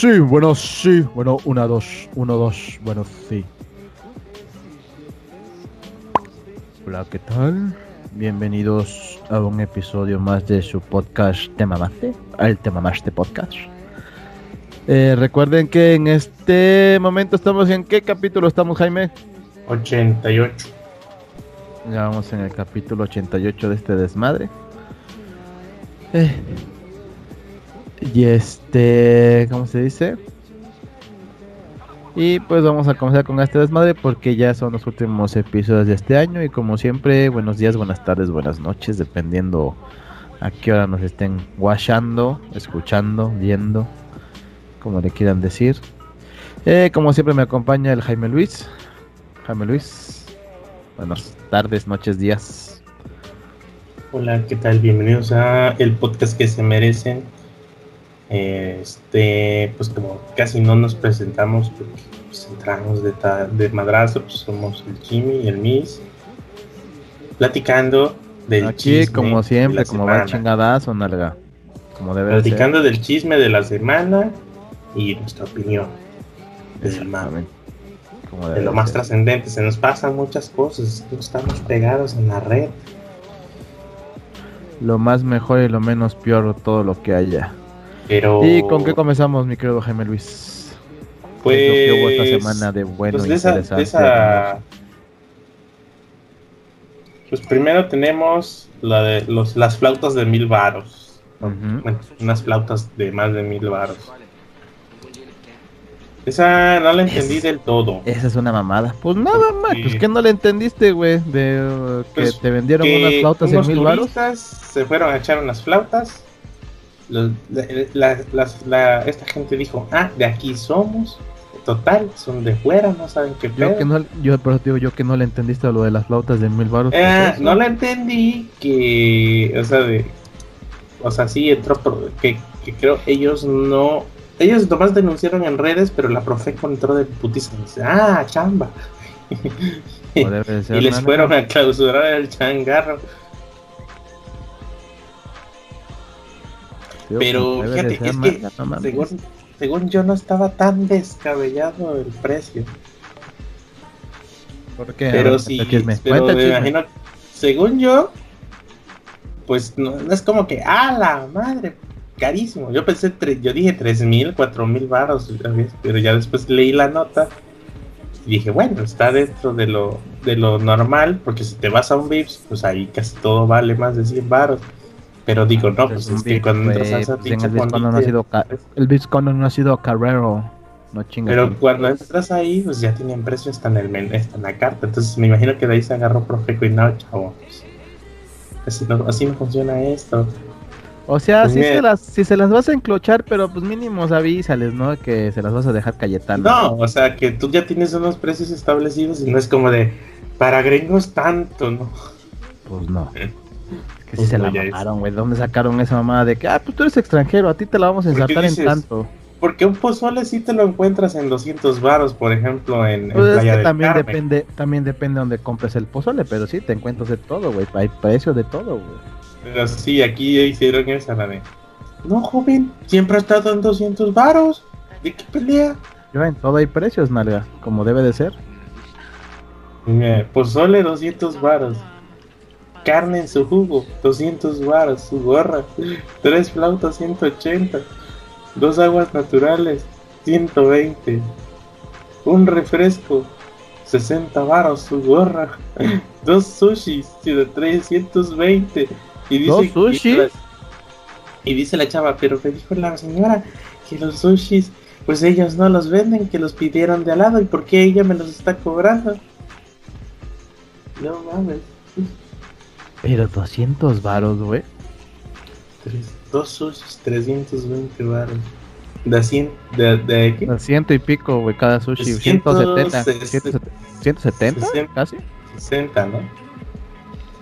sí, bueno, sí, bueno, una, dos, uno, dos, bueno, sí. Hola, ¿qué tal? Bienvenidos a un episodio más de su podcast Tema Mamaste, el Tema Mamaste Podcast. Eh, recuerden que en este momento estamos en qué capítulo estamos, Jaime? 88. Ya vamos en el capítulo 88 de este desmadre. Eh, y este, ¿cómo se dice? Y pues vamos a comenzar con este desmadre porque ya son los últimos episodios de este año y como siempre, buenos días, buenas tardes, buenas noches, dependiendo a qué hora nos estén watchando, escuchando, viendo, como le quieran decir. Eh, como siempre me acompaña el Jaime Luis. Jaime Luis, buenas tardes, noches, días. Hola, ¿qué tal? Bienvenidos a el podcast que se merecen este, pues como casi no nos presentamos porque pues, entramos de, de madrazo, pues somos el Jimmy y el Miss, platicando del Aquí, como siempre, como va chingadazo, nalga. Como debe platicando del chisme de la semana y nuestra opinión. Del de lo más trascendente, se nos pasan muchas cosas, estamos pegados en la red. Lo más mejor y lo menos peor, todo lo que haya. ¿Y con qué comenzamos, mi querido Jaime Luis? Pues. ¿Qué hubo esta semana de bueno pues esa, Pues primero tenemos la de los, las flautas de mil varos. unas flautas de más de mil varos. Esa no la entendí del todo. Esa es una mamada. Pues nada más, pues que no la entendiste, güey, de uh, que pues te vendieron unas flautas de mil varos. Se fueron a echar unas flautas la, esta gente dijo, ah, de aquí somos. Total, son de fuera, no saben qué yo que no, yo pero digo yo que no le entendiste lo de las flautas de mil baros. Eh, no le entendí que, o sea, de, o sea, sí entró, que, que creo ellos no, ellos nomás denunciaron en redes, pero la profe entró de putiza dice, ah, chamba. y les fueron a clausurar el changarro. Pero fíjate, es que según, yo no estaba tan descabellado el precio. ¿Por qué? Pero sí, pero me imagino, según yo, pues no, es como que, ¡ah, la madre! Carísimo. Yo pensé, yo dije tres mil, cuatro mil baros, pero ya después leí la nota y dije, bueno, está dentro de lo, de lo normal, porque si te vas a un VIPS, pues ahí casi todo vale más de 100 baros. Pero digo, no, pues, es que cuando entras a esa pues Bitcoin no ha sido el Bitcoin no ha sido Carrero, no chingas. Pero cuando entras ahí, pues ya tienen precio hasta en el está en la carta, entonces me imagino que de ahí se agarró Profeco y no, chavo. Así no, así no funciona esto. O sea, pues si, se las, si se las vas a enclochar, pero pues mínimo avísales, ¿no? Que se las vas a dejar Cayetano. No, o sea, que tú ya tienes unos precios establecidos y no es como de, para gringos tanto, ¿no? Pues no. Que si se la mamaron, güey. ¿Dónde sacaron esa mamada de que, ah, pues tú eres extranjero, a ti te la vamos a ensartar en tanto? Porque un pozole sí te lo encuentras en 200 varos, por ejemplo, en, pues Playa es también depende también depende donde compres el pozole, pero sí te encuentras de todo, güey. Hay precios de todo, güey. Pero sí, aquí hicieron esa la de. No, joven, siempre ha estado en 200 varos. ¿De qué pelea? Yo en todo hay precios, nalga, como debe de ser. pozole 200 varos carne en su jugo, 200 baros, su gorra, tres flautas 180, dos aguas naturales 120, un refresco 60 baros, su gorra, dos sushis de 320 y dice ¿Dos y dice la chava, pero que dijo la señora que los sushis pues ellos no los venden, que los pidieron de al lado y por qué ella me los está cobrando. No mames. Pero 200 varos, güey. Dos sushis, 320 varos. ¿De 100? ¿De, de qué? De ciento y pico, güey, cada sushi. 170. 170, casi. 60, ¿no?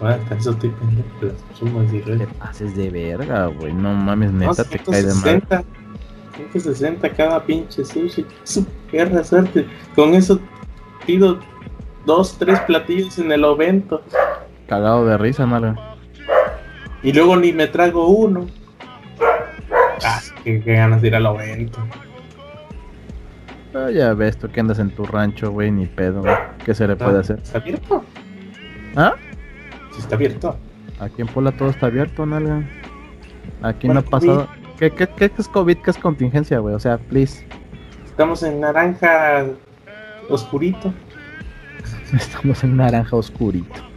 Bueno, eso estoy las sumas y Te pases de verga, güey. No mames, neta, te cae de mal. 160 cada pinche sushi. Qué suerte. Con eso pido dos, tres platillos en el ovento. Cagado de risa, malo. Y luego ni me trago uno. Ah, qué, ganas de ir al evento. Pero ya ves, tú que andas en tu rancho, güey, ni pedo, güey. ¿Qué se le puede hacer? ¿Está abierto? ¿Ah? Sí, está abierto. Aquí en Puebla todo está abierto, nalga. Aquí no ha pasado. ¿Qué, qué, qué es COVID? ¿Qué es contingencia, güey? O sea, please. Estamos en naranja oscurito. Estamos en naranja oscurito.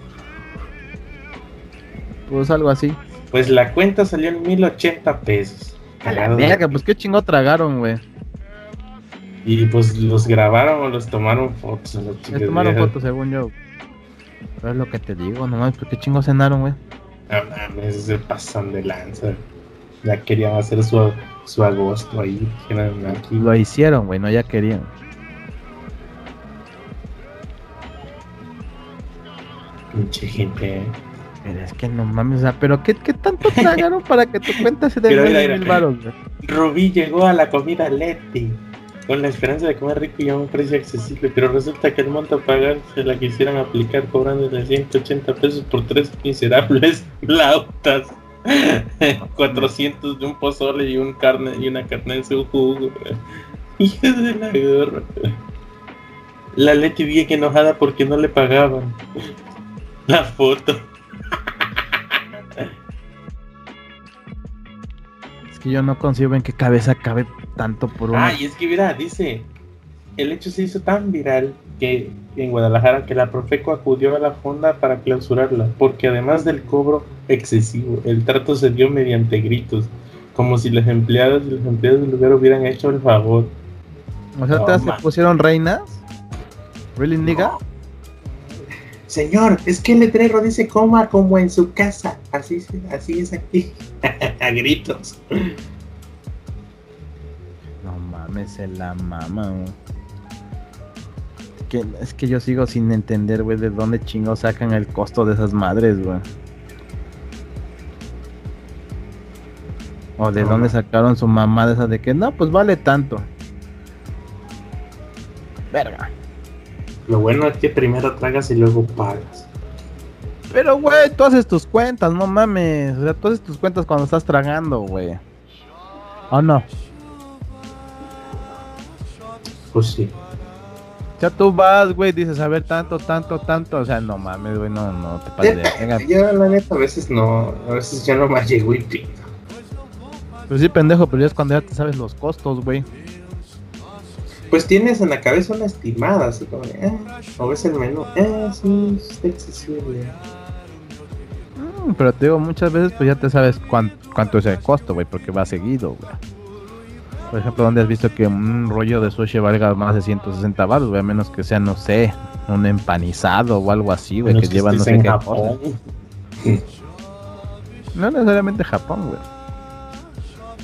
Pues algo así. Pues la cuenta salió en 1080 pesos. A la verga, pues qué chingo tragaron, güey. Y pues los grabaron o los tomaron fotos. Les tomaron fotos, según yo. Pero es lo que te digo, nomás, ¿por qué chingo cenaron, güey? No mames, se pasan de lanza. Ya querían hacer su, su agosto ahí. Aquí. Lo hicieron, güey, no ya querían. Pinche gente, ¿eh? Pero es que no mames, o sea, pero ¿qué, qué tanto tragaron para que tu cuenta se dé mil baros, Rubí llegó a la comida Leti con la esperanza de comer rico y a un precio accesible, pero resulta que el monto a pagar se la quisieran aplicar cobrándole 180 pesos por tres miserables flautas. 400 de un pozole y un carne y una carne en su jugo. Hija de la gorra. La Leti bien enojada porque no le pagaban. La foto. Que yo no consigo en qué cabeza cabe tanto por una. Ah, y es que mira, dice, el hecho se hizo tan viral que en Guadalajara que la Profeco acudió a la fonda para clausurarla, porque además del cobro excesivo, el trato se dio mediante gritos, como si las empleadas y los empleados del lugar hubieran hecho el favor. O sea, se pusieron reinas? ¿Really, nigga? Señor, es que el letrero dice coma como en su casa. Así, así es aquí. a gritos. No mames, se la mama. Que, es que yo sigo sin entender, güey, de dónde chingos sacan el costo de esas madres, güey. O de dónde sacaron su mamá de esa de que no, pues vale tanto. Verga. Lo bueno es que primero tragas y luego pagas. Pero, güey, tú haces tus cuentas, no mames. O sea, tú haces tus cuentas cuando estás tragando, güey. ¿O no? Pues sí. O sea, tú vas, güey, dices, a ver, tanto, tanto, tanto. O sea, no mames, güey, no, no te pases de... Yo, la neta, a veces no. A veces ya no más llego y pido. Pues sí, pendejo, pero ya es cuando ya te sabes los costos, güey pues tienes en la cabeza una estimada, así como, eh, o ves el menú, eh, sí, es accesible. Mm, pero te digo, muchas veces pues ya te sabes cuánto, es el costo, güey, porque va seguido, güey. Por ejemplo, ¿dónde has visto que un rollo de sushi valga más de 160 baros, güey? A menos que sea, no sé, un empanizado o algo así, güey, que, lleva no sé qué Japón. No necesariamente Japón, güey.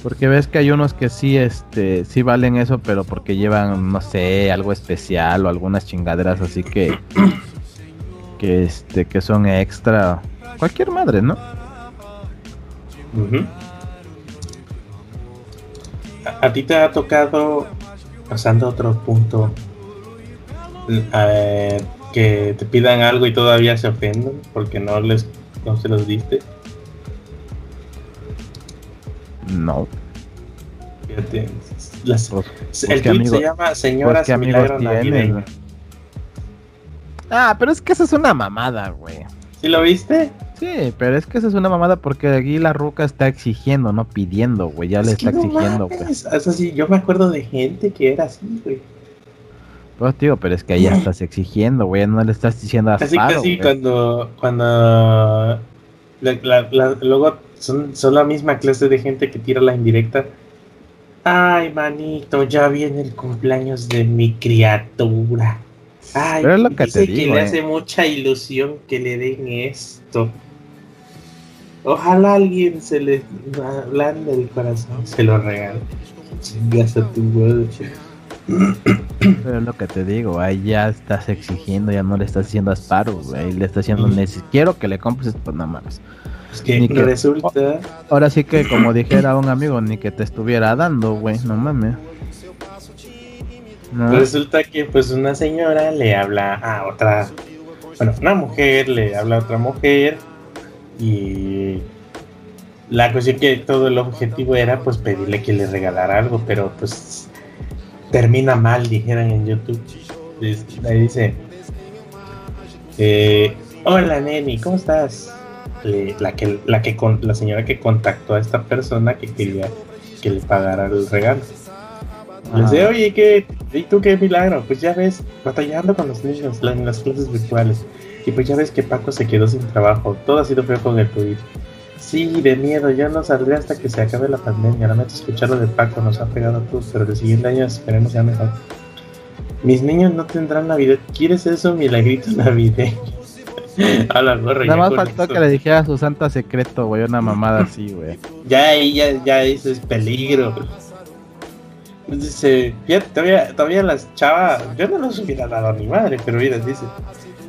Porque ves que hay unos que sí, este, sí valen eso, pero porque llevan, no sé, algo especial o algunas chingaderas así que, que este, que son extra. Cualquier madre, ¿no? ¿A, ti te ha tocado, pasando a otro punto, que te pidan algo y todavía se ofenden porque no les, no se los diste? No. Fíjate. el tweet se llama Señora Milagro Ah, pero es que esa es una mamada, güey. ¿Sí lo viste? Sí, pero es que esa es una mamada porque aquí la ruca está exigiendo, no pidiendo, güey. Ya le está exigiendo, güey. Es así, yo me acuerdo de gente que era así, güey. Pues tío, pero es que ahí ya estás exigiendo, güey. No le estás diciendo a Así que sí, cuando, cuando luego son, son la misma clase de gente que tira la indirecta. Ay, manito, ya viene el cumpleaños de mi criatura. Ay, lo que dice que le hace eh. mucha ilusión que le den esto. Ojalá alguien se le blande el corazón, se lo regale. tu Pero es lo que te digo, ahí ya estás exigiendo, ya no le estás haciendo asparo, güey. Le estás haciendo, quiero que le compres, pues nada más que, resulta. Ahora sí que, como dijera un amigo, ni que te estuviera dando, güey, no mames. Resulta que, pues, una señora le habla a otra. Bueno, una mujer le habla a otra mujer. Y. La cuestión que todo el objetivo era, pues, pedirle que le regalara algo, pero, pues. termina mal, dijeran en YouTube. Ahí dice, eh, hola neni, ¿cómo estás? La que la que con, la señora que contactó a esta persona que quería que le pagara el regalo. Le dice, oye, ¿qué? ¿y tú qué milagro? Pues ya ves, batallando con los niños en las clases virtuales. Y pues ya ves que Paco se quedó sin trabajo. Todo ha sido feo con el COVID. Sí, de miedo, ya no saldré hasta que se acabe la pandemia. Lamento escuchar lo de Paco, nos ha pegado a todos, pero el siguiente año esperemos sea mejor. Mis niños no tendrán Navidad. ¿Quieres eso, milagrito navideño? a la gorra, Nada más faltó que le dijera su santa secreto, güey, una mamada así, güey. Ya, ya, ya, eso es peligro. Dice, fíjate, todavía, todavía las chavas, yo no los hubiera dado a mi madre, pero mira, dice,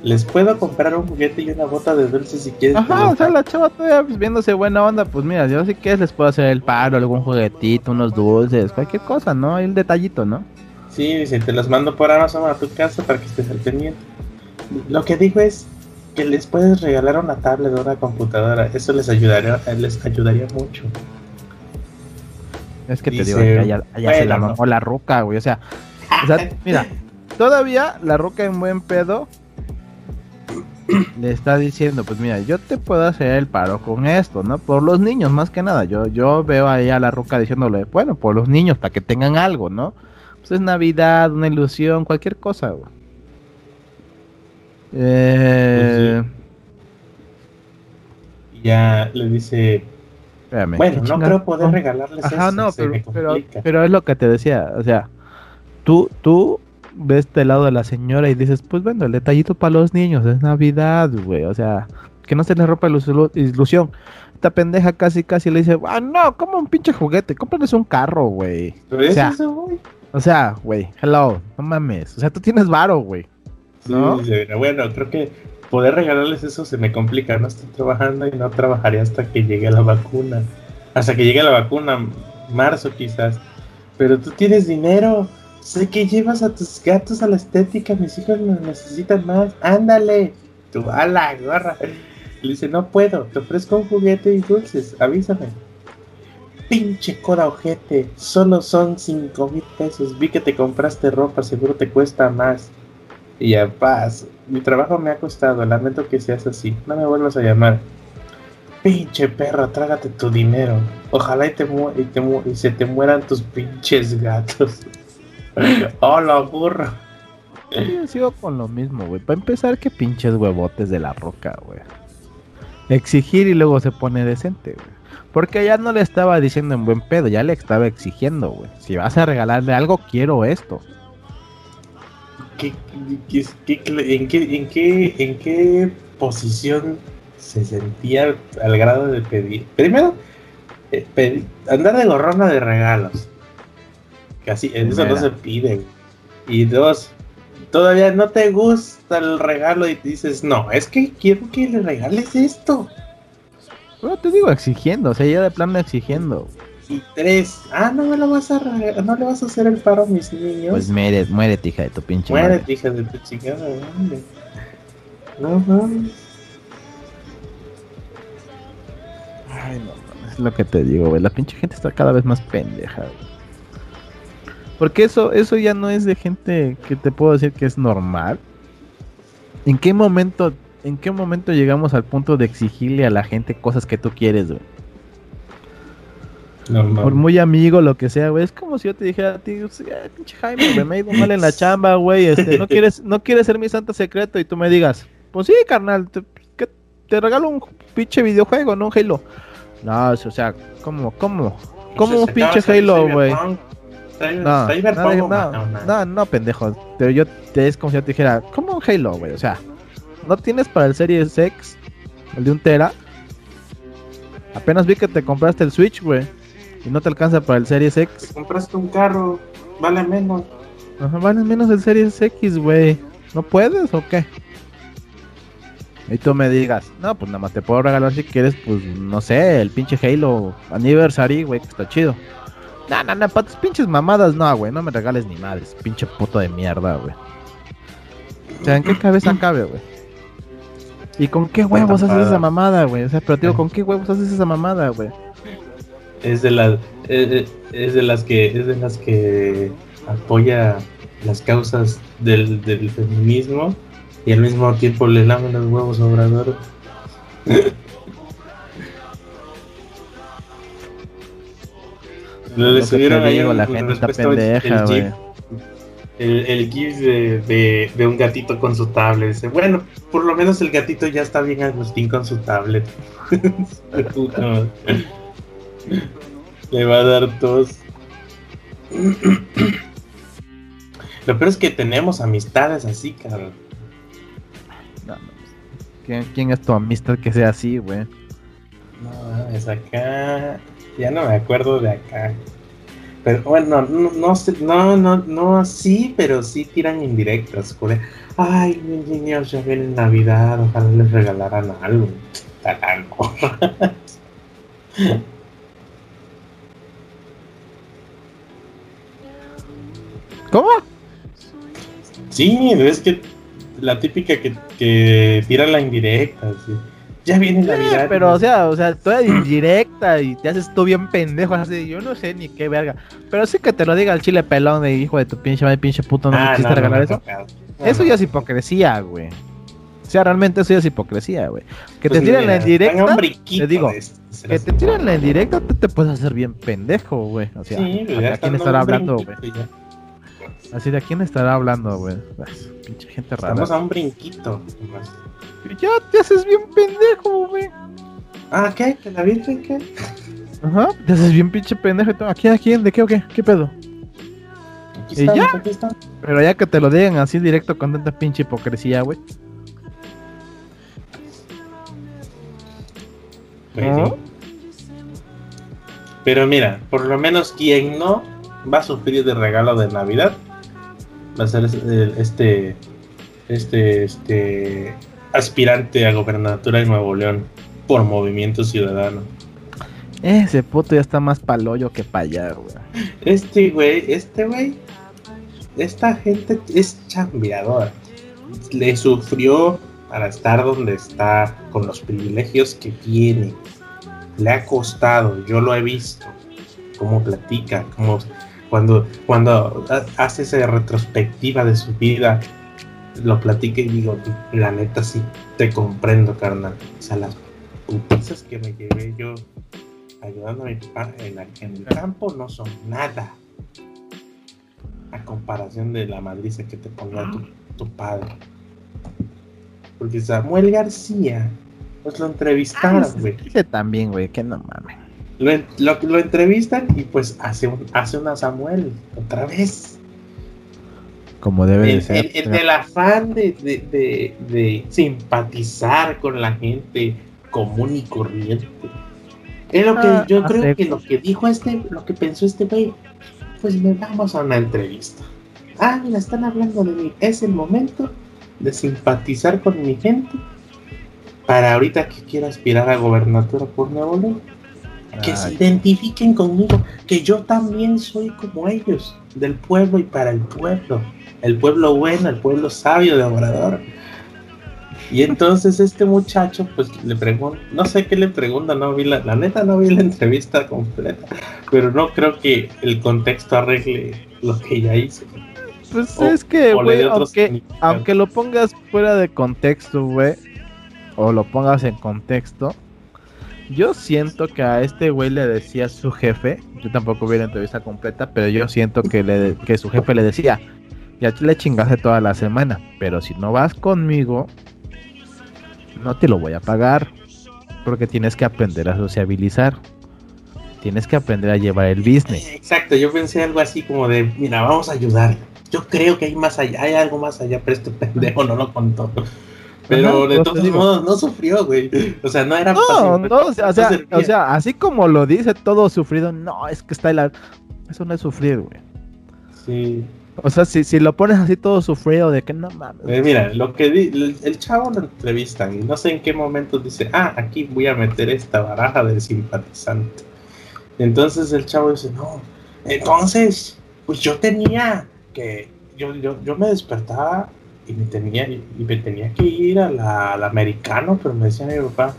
les puedo comprar un juguete y una bota de dulce si quieres. Ajá, o sea, la chava todavía pues, viéndose buena onda, pues mira, yo sí que les puedo hacer el paro, algún juguetito, unos dulces, cualquier cosa, ¿no? Hay un detallito, ¿no? Sí, dice, te los mando por Amazon a tu casa para que estés al pendiente. Lo que digo es que les puedes regalar una tablet o una computadora, eso les ayudaría, les ayudaría mucho. Es que te digo que allá, se la mamó la roca, güey, o sea, o sea, mira, todavía la roca en buen pedo le está diciendo, pues mira, yo te puedo hacer el paro con esto, ¿no? Por los niños, más que nada. Yo, yo veo ahí a la roca diciéndole, bueno, por los niños, para que tengan algo, ¿no? Pues es Navidad, una ilusión, cualquier cosa, güey. Eh... Ya le dice, bueno, no creo poder regalarles Ajá, no, pero, pero, es lo que te decía, o sea, tú, tú ves este lado de la señora y dices, pues bueno, el detallito para los niños, es Navidad, güey, o sea, que no se les rompa la ilusión. Esta pendeja casi, casi le dice, ah, no, como un pinche juguete, cómprales un carro, güey. O sea, o sea, güey, hello, no mames, o sea, tú tienes varo, güey. ¿No? bueno, creo que poder regalarles eso se me complica, no estoy trabajando y no trabajaré hasta que llegue la vacuna. Hasta que llegue la vacuna, marzo quizás. Pero tú tienes dinero, Sé que llevas a tus gatos a la estética, mis hijos necesitan más. Ándale. Tú a la gorra. Le dice, no puedo, te ofrezco un juguete y dulces, avísame. Pinche coda ojete, solo son cinco mil pesos. Vi que te compraste ropa, seguro te cuesta más. Y a paz, mi trabajo me ha costado, lamento que seas así. No me vuelvas a llamar. Pinche perro, trágate tu dinero. Ojalá y, te y, y se te mueran tus pinches gatos. Hola, burro. Yo sigo con lo mismo, güey. Para empezar, que pinches huevotes de la roca, güey. Exigir y luego se pone decente, güey. Porque ya no le estaba diciendo en buen pedo, ya le estaba exigiendo, güey. Si vas a regalarle algo, quiero esto qué, qué, en, qué, qué posición se sentía al grado de pedir? Primero, eh, pedir, andar de gorrona de regalos. Casi, en eso no se pide. Y dos, todavía no te gusta el regalo y dices, no, es que quiero que le regales esto. Bueno, te digo exigiendo, o sea, ya de plano exigiendo. 23. Ah, no me lo vas a no le vas a hacer el paro a mis niños. Pues muere, muérete, hija de tu pinche muérete, hija de tu chingada. No mames. Ay, no mames, es lo que te digo, güey. La pinche gente está cada vez más pendeja, güey. Porque eso, eso ya no es de gente que te puedo decir que es normal. ¿En qué momento, en qué momento llegamos al punto de exigirle a la gente cosas que tú quieres, güey? Por muy amigo, lo que sea, güey. Es como si yo te dijera a ti, pinche Jaime, me he ido mal en la chamba, güey. Este, no quieres, no quieres ser mi santo secreto y tú me digas, pues sí, carnal, te, te regalo un pinche videojuego, no un Halo. No, o sea, ¿cómo, cómo? ¿Cómo un pinche Halo, güey? no, no, no, pendejo. Pero yo te es como si yo te dijera, ¿cómo un Halo, güey? O sea, ¿no tienes para el Series X el de un Tera? Apenas vi que te compraste el Switch, güey. Y no te alcanza para el Series X. Te compraste un carro, vale menos. Ajá, vale menos el Series X, güey. ¿No puedes o qué? Y tú me digas, no, pues nada más te puedo regalar si quieres, pues no sé, el pinche Halo Anniversary, güey, que está chido. No, no, no, para tus pinches mamadas, no, güey. No me regales ni madres. Pinche puto de mierda, güey. O sea, ¿en qué cabeza cabe, güey? ¿Y con qué huevos haces esa mamada, güey? O sea, pero digo, ¿con qué huevos haces esa mamada, güey? Es de las. Es, de las que. Es de las que. apoya las causas del, del feminismo y al mismo tiempo le lavan los huevos a Obrador. le subieron ahí la gente está pendeja, güey. El, el, GIF de, de, un gatito con su tablet. Dice, bueno, por lo menos el gatito ya está bien Agustín con su tablet. Le va a dar tos. Lo peor es que tenemos amistades así, cabrón. ¿Quién, es tu amistad que sea así, güey? No, es acá. Ya no me acuerdo de acá. Pero bueno, no, no, no, no, no así, pero sí tiran indirectas, joder. Ay, mis niños, ya viene Navidad, ojalá les regalaran algo. Tarango. ¿Cómo? Sí, es que la típica que, que tira la indirecta, Ya viene la vida. Pero, o sea, o sea, toda indirecta y te haces tú bien pendejo, así, yo no sé ni qué verga. Pero sí que te lo diga el chile pelón de hijo de tu pinche madre, pinche puto, no me ah, quisiste regalar eso. eso ya es hipocresía, güey. O sea, realmente eso ya es hipocresía, güey. Que te pues tiren la indirecta, te digo, que te tiren la indirecta, te, te puedes hacer bien pendejo, güey. O sea, ¿a quién estará hablando, güey? Así de quién estará hablando, güey. Pinche gente rara. Estamos a un brinquito. Ya te haces bien pendejo, güey. Ah, ¿qué? ¿Que la virgen qué? Ajá, te haces bien pinche pendejo. ¿A quién? ¿A quién? ¿De qué o qué? ¿Qué pedo? Aquí está, ya? aquí. Pero ya que te lo digan así directo con tanta pinche hipocresía, güey. Pues Pero mira, por lo menos quien no va a sufrir de regalo de Navidad a ser este este este aspirante a gobernatura de Nuevo León por Movimiento Ciudadano. Ese puto ya está más paloyo que para allá, güey. Este güey, este güey, esta gente es chambeadora. Le sufrió para estar donde está, con los privilegios que tiene. Le ha costado, yo lo he visto, cómo platica, cómo cuando, cuando hace esa retrospectiva de su vida, lo platica y digo, la neta sí, te comprendo, carnal. O sea, las putizas que me llevé yo ayudando a mi papá en, el campo no son nada. A comparación de la madriza que te ponía tu, tu padre. Porque Samuel García, pues lo entrevistaron, güey. Dice también, güey, que no mames. Lo, lo, entrevistan y pues hace, hace una Samuel otra vez. Como debe de ser. El, del afán de, de, simpatizar con la gente común y corriente. Es lo que ah, yo creo que lo que dijo este, lo que pensó este güey, pues me vamos a una entrevista. Ah, mira, están hablando de mí. Es el momento de simpatizar con mi gente para ahorita que quiera aspirar a gobernatura por Nuevo León que se identifiquen conmigo, que yo también soy como ellos, del pueblo y para el pueblo, el pueblo bueno, el pueblo sabio de Obrador. Y entonces este muchacho, pues le pregunta, no sé qué le pregunta, no vi la, la neta no vi la entrevista completa, pero no creo que el contexto arregle lo que ella hizo. Pues es que, güey, aunque, aunque lo pongas fuera de contexto, güey, o lo pongas en contexto, yo siento que a este güey le decía su jefe, yo tampoco vi la entrevista completa, pero yo siento que, le, que su jefe le decía, ya te le chingaste toda la semana, pero si no vas conmigo, no te lo voy a pagar, porque tienes que aprender a sociabilizar, tienes que aprender a llevar el business. Exacto, yo pensé algo así como de, mira, vamos a ayudar. Yo creo que hay más allá, hay algo más allá, pero este pendejo no lo contó. Pero de todos modos no sufrió, güey. O sea, no era No, no, o sea, o sea, así como lo dice todo sufrido, no, es que está el... Eso no es sufrir, güey. Sí. O sea, si, si lo pones así todo sufrido, de que no mames. Eh, mira, lo que el, chavo lo entrevistan y no sé en qué momento dice, ah, aquí voy a meter esta baraja del simpatizante. Entonces el chavo dice, no, entonces, pues yo tenía que, yo, yo, yo me despertaba y me tenía, y me tenía que ir a la, al americano, pero me decía mi papá,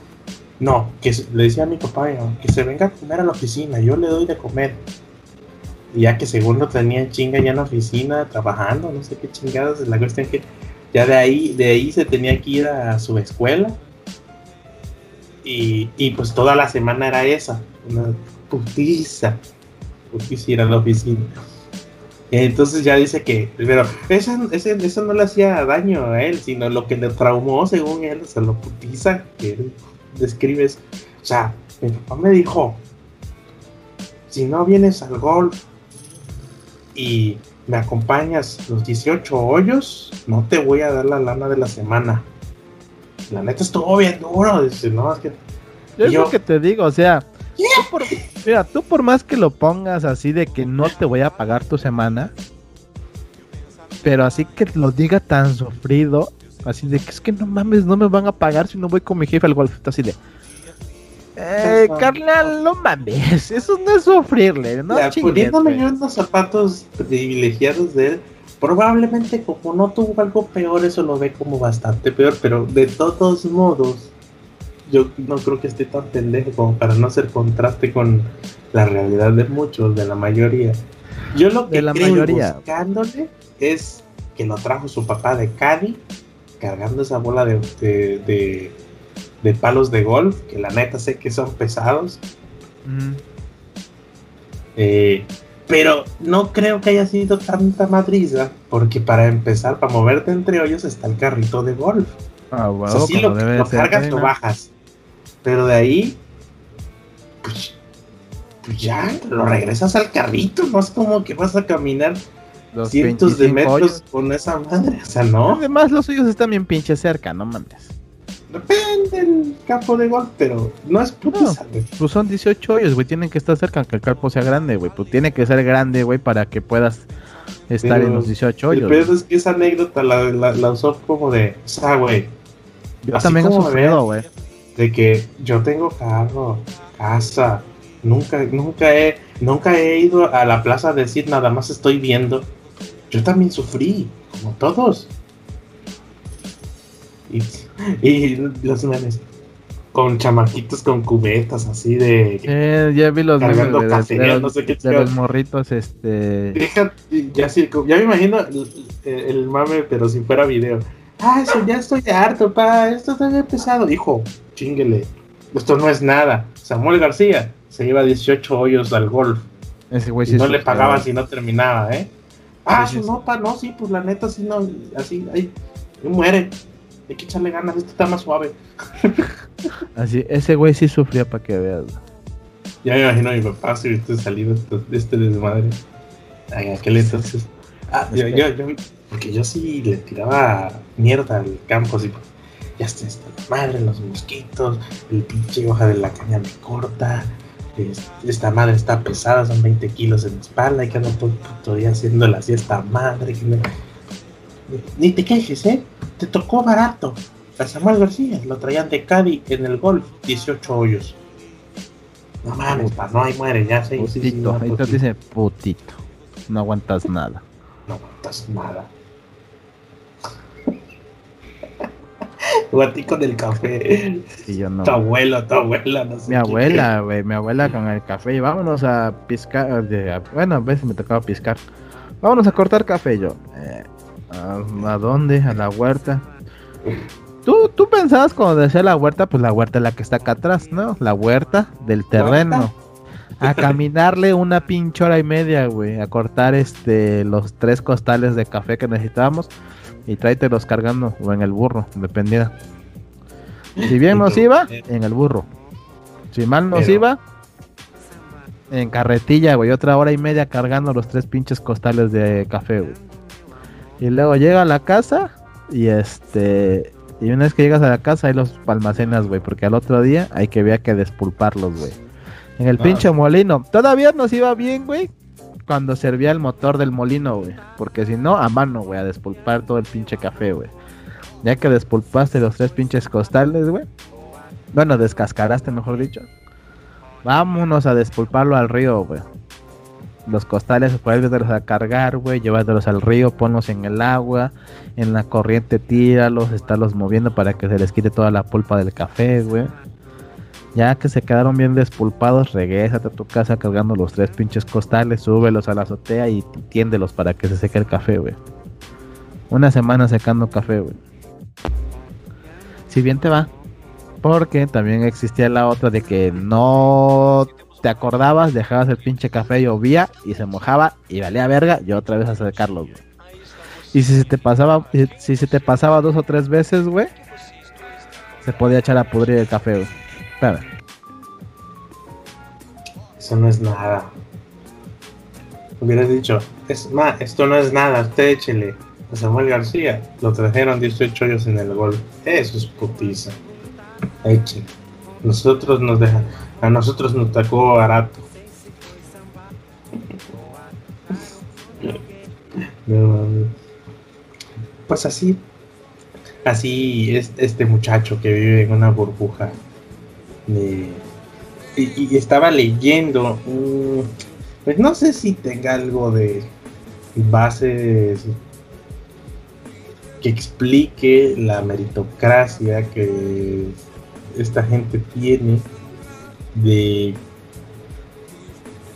no, que le decía a mi papá que se venga a comer a la oficina, yo le doy de comer. ya que según lo tenía chinga ya en la oficina, trabajando, no sé qué chingadas, la cuestión que ya de ahí, de ahí se tenía que ir a su escuela. Y, y pues toda la semana era esa, una putiza, putiza ir a la oficina. Entonces ya dice que, pero eso, eso, no le hacía daño a él, sino lo que le traumó, según él, o sea, lo putiza que él describe. o sea, mi papá me dijo, si no vienes al golf y me acompañas los 18 hoyos, no te voy a dar la lana de la semana. La neta estuvo bien duro, dice, no, es que... Es lo que te digo, o sea, mira, tú por más que lo pongas así de que no te voy a pagar tu semana, pero así que lo diga tan sufrido, así de que es que no mames, no me van a pagar si no voy con mi jefe al golf, así de... Eh, carnal, no. mames, eso no es sufrirle, ¿no? Ya, poniéndome yo en los zapatos privilegiados de él, probablemente como no tuvo algo peor, eso lo ve como bastante peor, pero de todos modos, yo no creo que esté tan pendejo como para no hacer contraste con la realidad de muchos, de la mayoría. Yo lo que de la creo mayoría. buscándole es que lo trajo su papá de Cadi, cargando esa bola de, de de palos de golf, que la neta sé que son pesados. Eh, pero no creo que haya sido tanta madriza, porque para empezar, para moverte entre hoyos está el carrito de golf. Ah, bueno, si lo, cargas, lo bajas. Pero de ahí, pues, pues, ya, lo regresas al carrito, no es como que vas a caminar cientos de metros con esa madre, o sea, no. Además, los hoyos están bien pinche cerca, no mames. Depende del campo de golf, pero no es putiza, Pues son 18 hoyos, güey. Tienen que estar cerca que el campo sea grande, güey. Pues tiene que ser grande, güey, para que puedas estar en los 18 hoyos. Pero es que esa anécdota la, la, usó como de, o sea, güey. Yo también he sufrido, güey. De que yo tengo carro, casa, nunca, nunca he, nunca he ido a la plaza a decir nada más estoy viendo. Yo también sufrí, como todos. Y y los memes con chamaquitos con cubetas así de eh, ya vi los cargando memes, café, de, no sé qué de los morritos este ya sí, ya me imagino el, mame pero si fuera video ah eso ya estoy harto pa esto está bien pesado. Hijo chinguele esto no es nada. Samuel García se lleva 18 hoyos al golf. Ese güey sí no le pagaban si no terminaba eh ah no pa no sí pues la neta sí no así ahí muere. Hay que echarle ganas, esto está más suave. Así, ese güey sí sufría para que veas. Ya me imagino a mi papá si hubiese salido de este desmadre. Ay, aquel entonces. Ah, yo, yo, yo, porque yo sí le tiraba mierda al campo, así. Ya está, esta madre, los mosquitos, el pinche hoja de la caña me corta. Esta madre está pesada, son 20 kilos en la espalda y que no todo todavía haciéndola así esta madre. Que Ni te quejes, ¿eh? te tocó barato. A Samuel García lo traían de Cádiz en el golf, 18 hoyos. No mames, pa, no hay muere, ya sé. Putito, ahí te dice putito. No aguantas nada. No aguantas nada. Guatico del café. Y yo no. Tu abuelo, tu abuela, no sé. Mi abuela, güey, mi abuela con el café. Y vámonos a piscar. bueno, a veces me tocaba piscar. Vámonos a cortar café yo. Eh, ¿A, dónde? A la huerta. ¿Tú, tú pensabas cuando decía la huerta, pues la huerta es la que está acá atrás, ¿no? La huerta del terreno. A caminarle una pinche hora y media, güey. A cortar este los tres costales de café que necesitábamos. Y tráetelos cargando o en el burro, dependiera. Si bien nos iba, en el burro. Si mal nos iba, en carretilla, güey. Otra hora y media cargando los tres pinches costales de café, güey. Y luego llega a la casa y este... Y una vez que llegas a la casa ahí los almacenas, güey, porque al otro día hay que ver que despulparlos, güey. En el ah. pinche molino. Todavía nos iba bien, güey, cuando servía el motor del molino, güey. Porque si no, a mano, güey, a despulpar todo el pinche café, güey. Ya que despulpaste los tres pinches costales, güey. Bueno, descascaraste, mejor dicho. Vámonos a despulparlo al río, güey los costales, puedes a cargar, güey, llevártelos al río, ponlos en el agua, en la corriente tíralos, estarlos moviendo para que se les quite toda la pulpa del café, güey. Ya que se quedaron bien despulpados, regrésate a tu casa cargando los tres pinches costales, súbelos a la azotea y tiéndelos para que se seque el café, güey. Una semana secando café, güey. Si bien te va. Porque también existía la otra de que no te acordabas, dejabas el pinche café, llovía y se mojaba y valía verga y otra vez a secarlo, güey. Y si se te pasaba, si se te pasaba dos o tres veces, güey, se podía echar a pudrir el café, güey. Espera. Eso no es nada. Hubieras dicho, es más, esto no es nada, usted échele. A Samuel García lo trajeron 18 años en el gol. Eso es putiza. Échele. Nosotros nos dejan, a nosotros nos tocó barato. Pues así, así es este muchacho que vive en una burbuja. Y, estaba leyendo, pues no sé si tenga algo de bases que explique la meritocracia que esta gente tiene de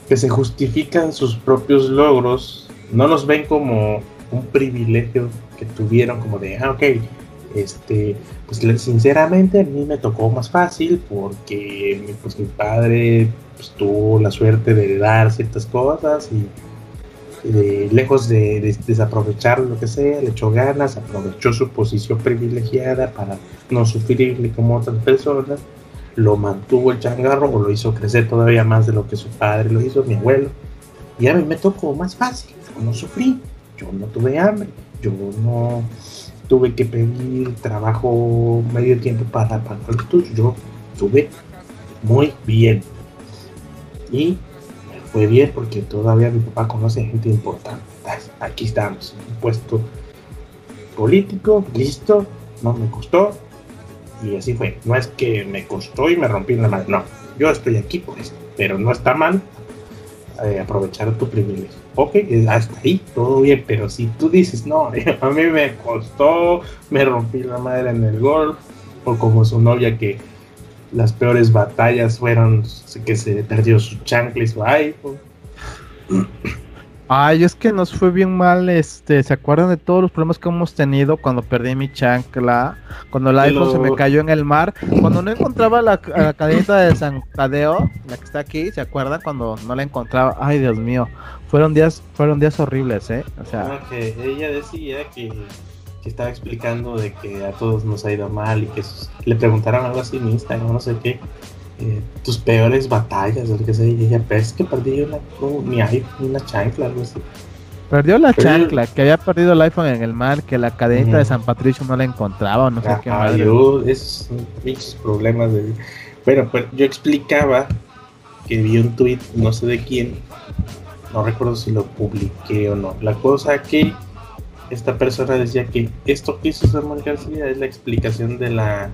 que se justifican sus propios logros, no los ven como un privilegio que tuvieron, como de, ah, ok, este, pues sinceramente a mí me tocó más fácil porque pues, mi padre pues, tuvo la suerte de dar ciertas cosas y lejos de, desaprovechar lo que sea, le echó ganas, aprovechó su posición privilegiada para no sufrirle como otras personas, lo mantuvo el changarro o lo hizo crecer todavía más de lo que su padre lo hizo, mi abuelo. Y a mí me tocó más fácil, yo no sufrí, yo no tuve hambre, yo no tuve que pedir trabajo medio tiempo para pagar los tuyos, yo tuve muy bien. Y fue bien porque todavía mi papá conoce gente importante. Aquí estamos, un puesto político, listo, no me costó. Y así fue. No es que me costó y me rompí la mano. No, yo estoy aquí por esto. Pero no está mal eh, aprovechar tu privilegio. Ok, hasta ahí todo bien. Pero si tú dices, no, a mí me costó, me rompí la madre en el golf. O como su novia que las peores batallas fueron que se perdió su chancla y su iPhone. Ay, es que nos fue bien mal, este, ¿se acuerdan de todos los problemas que hemos tenido cuando perdí mi chancla? Cuando el iPhone se me cayó en el mar, cuando no encontraba la, la cadenita de San Tadeo, la que está aquí, ¿se acuerdan? Cuando no la encontraba, ay Dios mío, fueron días, fueron días horribles, ¿eh? O sea, que ella decía que que estaba explicando de que a todos nos ha ido mal y que le preguntaron algo así en Instagram, no sé qué, eh, tus peores batallas o lo que sea, y ella, pero es que perdí una, mi iPhone, una chancla, algo así. Perdió la chancla, que había perdido el iPhone en el mar, que la cadena de San Patricio no la encontraba, no sé qué más. esos son muchos problemas de... Bueno, pues yo explicaba que vi un tweet, no sé de quién, no recuerdo si lo publiqué o no. La cosa que esta persona decía que esto que hizo Samuel García es la explicación de la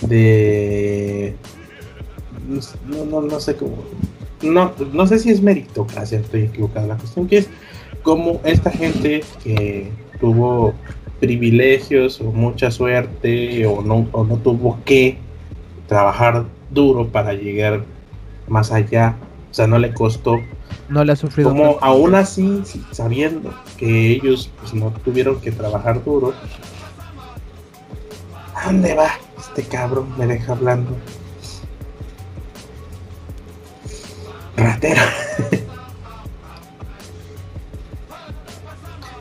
de no, no, no sé cómo no, no sé si es meritocracia, estoy equivocado. La cuestión que es como esta gente que tuvo privilegios o mucha suerte o no, o no tuvo que trabajar duro para llegar más allá, o sea, no le costó no le ha sufrido. Como aún así, sabiendo que ellos pues, no tuvieron que trabajar duro. ¿A dónde va? Este cabrón me deja hablando. Ratero.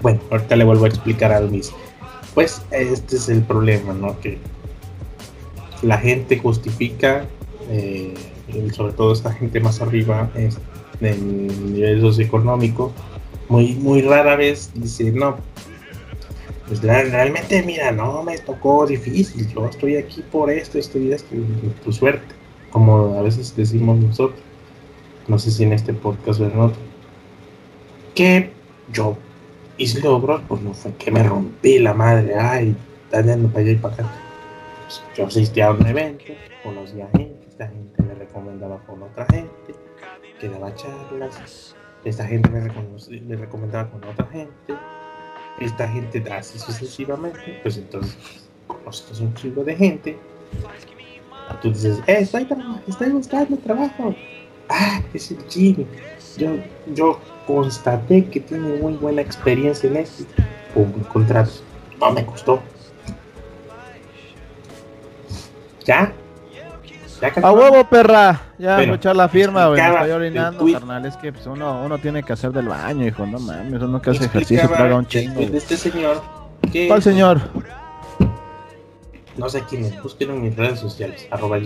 bueno, ahorita le vuelvo a explicar al mismo. Pues este es el problema, ¿no? Que la gente justifica, eh, sobre todo esta gente más arriba, este, en nivel socioeconómico, muy, muy rara vez dice, no, pues realmente, mira, no me tocó difícil, yo estoy aquí por esto, estoy esto, tu suerte, como a veces decimos nosotros, no sé si en este podcast o en otro, que yo hice logros, pues no fue que me rompí la madre, ay, dando para allá y para acá. Pues, yo asistí a un evento, conocía gente, esta gente me recomendaba con otra gente, que daba charlas, esta gente me, recomendaba con otra gente, esta gente así sucesivamente, pues entonces conoces un chico de gente Tú dices, eh, estoy, estoy buscando trabajo. Ah, es el Jimmy. Yo, yo constaté que tiene muy buena experiencia en esto. Pum, contrato. No me costó. ¿Ya? a huevo, perra. Ya, bueno, echar la firma, güey. estoy orinando, carnal. Es que pues, uno, uno tiene que hacer del baño, hijo. No mames, uno que hace ejercicio paga un chingo. De este señor. ¿Cuál señor? No sé quién es. Busquen en mis redes sociales. Arroba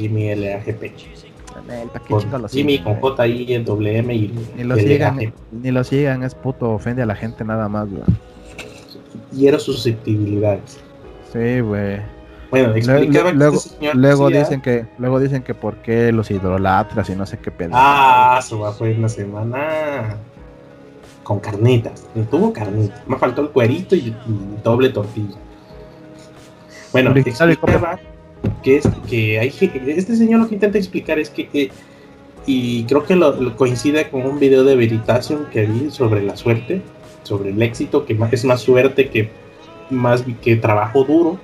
Jimmy LAGP. Jimmy con J I W M y ni lo sigan, ni, lo sigan, es puto, ofende a la gente nada más, güey. Hiero susceptibilidades. Sí, güey. Bueno, luego, luego dicen que luego dicen que por qué los idolatras y no sé qué pedo. Ah, eso fue una semana con carnitas. Tuvo carnitas. Me faltó el cuerito y, doble tortilla. Bueno, explicaba que, es, que hay este señor lo que intenta explicar es que, y creo que lo, coincide con un video de Veritasium que vi sobre la suerte, sobre el éxito, que es más suerte que más que trabajo duro.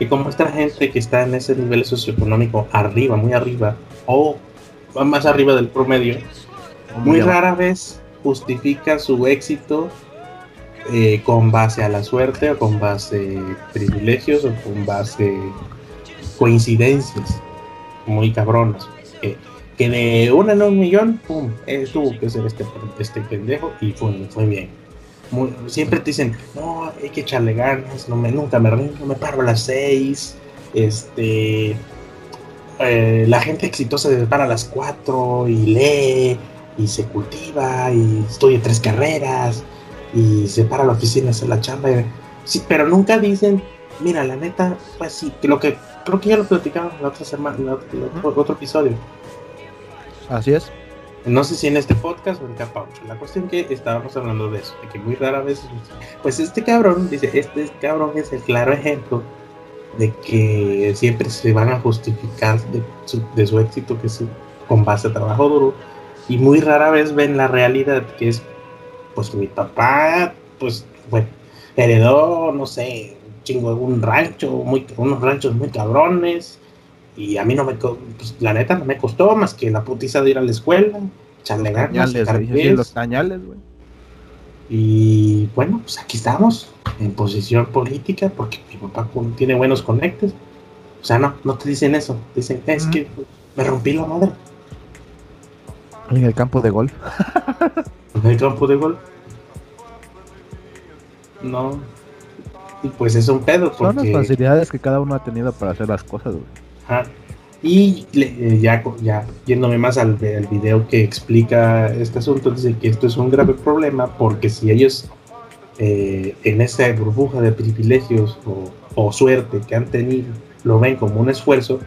Y como esta gente que está en ese nivel socioeconómico arriba, muy arriba, o más arriba del promedio, muy rara vez justifica su éxito eh, con base a la suerte o con base privilegios o con base coincidencias muy cabronas. Que, que de una en un millón, pum, eh, tuvo que ser este, este pendejo y fue, fue bien siempre te dicen, no, hay que echarle ganas, no me, nunca me rindo, me paro a las seis, este, eh, la gente exitosa se para a las cuatro y lee y se cultiva y estudia tres carreras y se para a la oficina a hacer la chamba. Sí, pero nunca dicen, mira, la neta, pues sí, que lo que creo que ya lo platicamos la otra semana, en otro episodio. Así es. No sé si en este podcast o en Capaucho. La cuestión que estábamos hablando de eso, de que muy rara vez. Pues este cabrón, dice, este cabrón es el claro ejemplo de que siempre se van a justificar de su, éxito que es con base a trabajo duro. Y muy rara vez ven la realidad que es, pues mi papá, pues, bueno, heredó, no sé, chingo, un rancho, muy, unos ranchos muy cabrones y a mí no me, pues, la neta no me costó más que la putiza de ir a la escuela, echarle ganas, los cañales, güey. Y bueno, pues aquí estamos, en posición política, porque mi papá tiene buenos conectes. O sea, no, no te dicen eso. Dicen, es que me rompí la madre. En el campo de golf. en el campo de golf. No. Y pues es un pedo. Porque... Son las facilidades que cada uno ha tenido para hacer las cosas, güey. Y eh, ya, ya yéndome más al, video que explica este asunto, dice que esto es un grave problema porque si ellos eh, en esa burbuja de privilegios o, suerte que han tenido lo ven como un esfuerzo,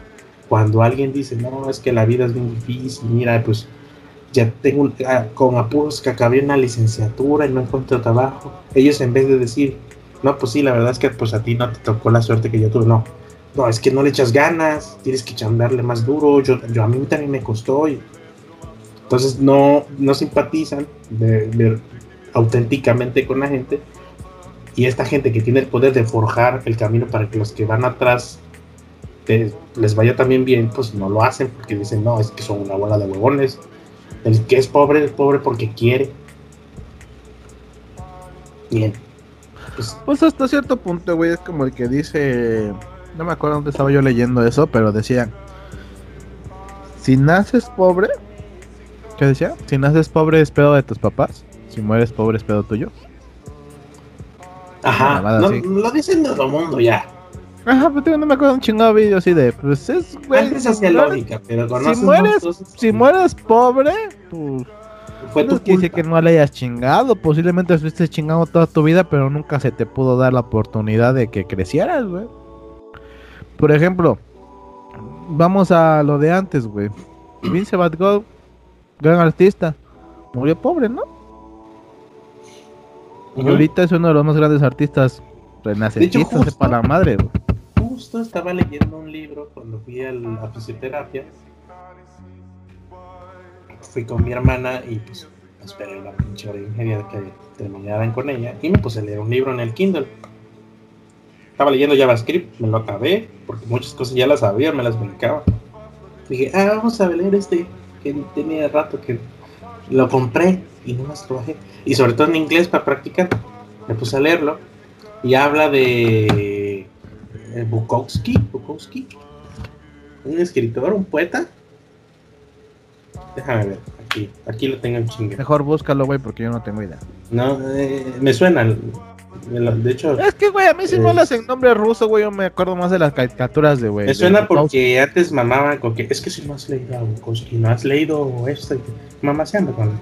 cuando alguien dice, no, es que la vida es muy difícil, mira, pues ya tengo ah, con apuros que acabé una licenciatura y no encuentro trabajo, ellos en vez de decir, no, pues sí, la verdad es que pues a ti no te tocó la suerte que yo tuve, no, no, es que no le echas ganas, tienes que chambearle más duro, yo, yo a mí también me costó. Y, entonces no, no simpatizan auténticamente con la gente. Y esta gente que tiene el poder de forjar el camino para que los que van atrás les vaya también bien, pues no lo hacen porque dicen, no, es que son una bola de huevones. El que es pobre es pobre porque quiere. Bien. Pues, pues hasta cierto punto, güey, es como el que dice no me acuerdo dónde estaba yo leyendo eso, pero decían, si naces pobre, ¿qué decía? Si naces pobre es pedo de tus papás, si mueres pobre es pedo tuyo. Ajá, lo dicen todo el mundo ya. Ajá, pero pues, no me acuerdo un chingado video así de, pues es, güey. Antes hacía lógica, pero si mueres, si mueres pobre, pues fue tu que que no le hayas chingado. Posiblemente estuviste chingando toda tu vida, pero nunca se te pudo dar la oportunidad de que crecieras, güey. Por ejemplo, vamos a lo de antes, güey. Vince Van Gogh, gran artista, murió pobre, ¿no? Y ahorita es uno de los más grandes artistas renacentistas para la madre, güey. Justo estaba leyendo un libro cuando fui a la fisioterapia. Fui con mi hermana y pues esperé la pinche hora y media que terminaran con ella y me puse a leer un libro en el Kindle estaba leyendo JavaScript, me lo acabé, porque muchas cosas ya las sabía, me las brincaba. Dije, ah, vamos a leer este, que tenía rato que lo compré y no más lo bajé. Y sobre todo en inglés para practicar. Me puse a leerlo y habla de Bukowski, Bukowski, un escritor, un poeta. Déjame ver, aquí, aquí lo tengo en chingue. Mejor búscalo, güey, porque yo no tengo idea. No, eh, me suena. De hecho, es que, güey, a mí si no las en nombre ruso, güey, yo me acuerdo más de las caricaturas de, güey. Me suena porque antes mamaban con que es que si no has leído a Bukowski, no has leído esto, mamá se anda con.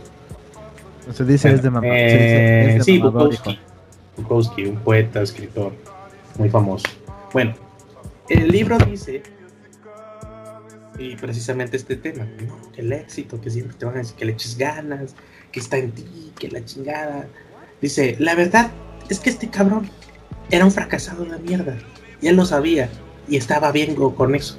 Se dice es de mamá. Eh, sí, Bukowski. Bukowski, un poeta, escritor muy famoso. Bueno, el libro dice, y precisamente este tema, el éxito, que siempre te van a decir que le eches ganas, que está en ti, que la chingada. Dice, la verdad es que este cabrón era un fracasado de mierda. Y él lo sabía. Y estaba bien con eso.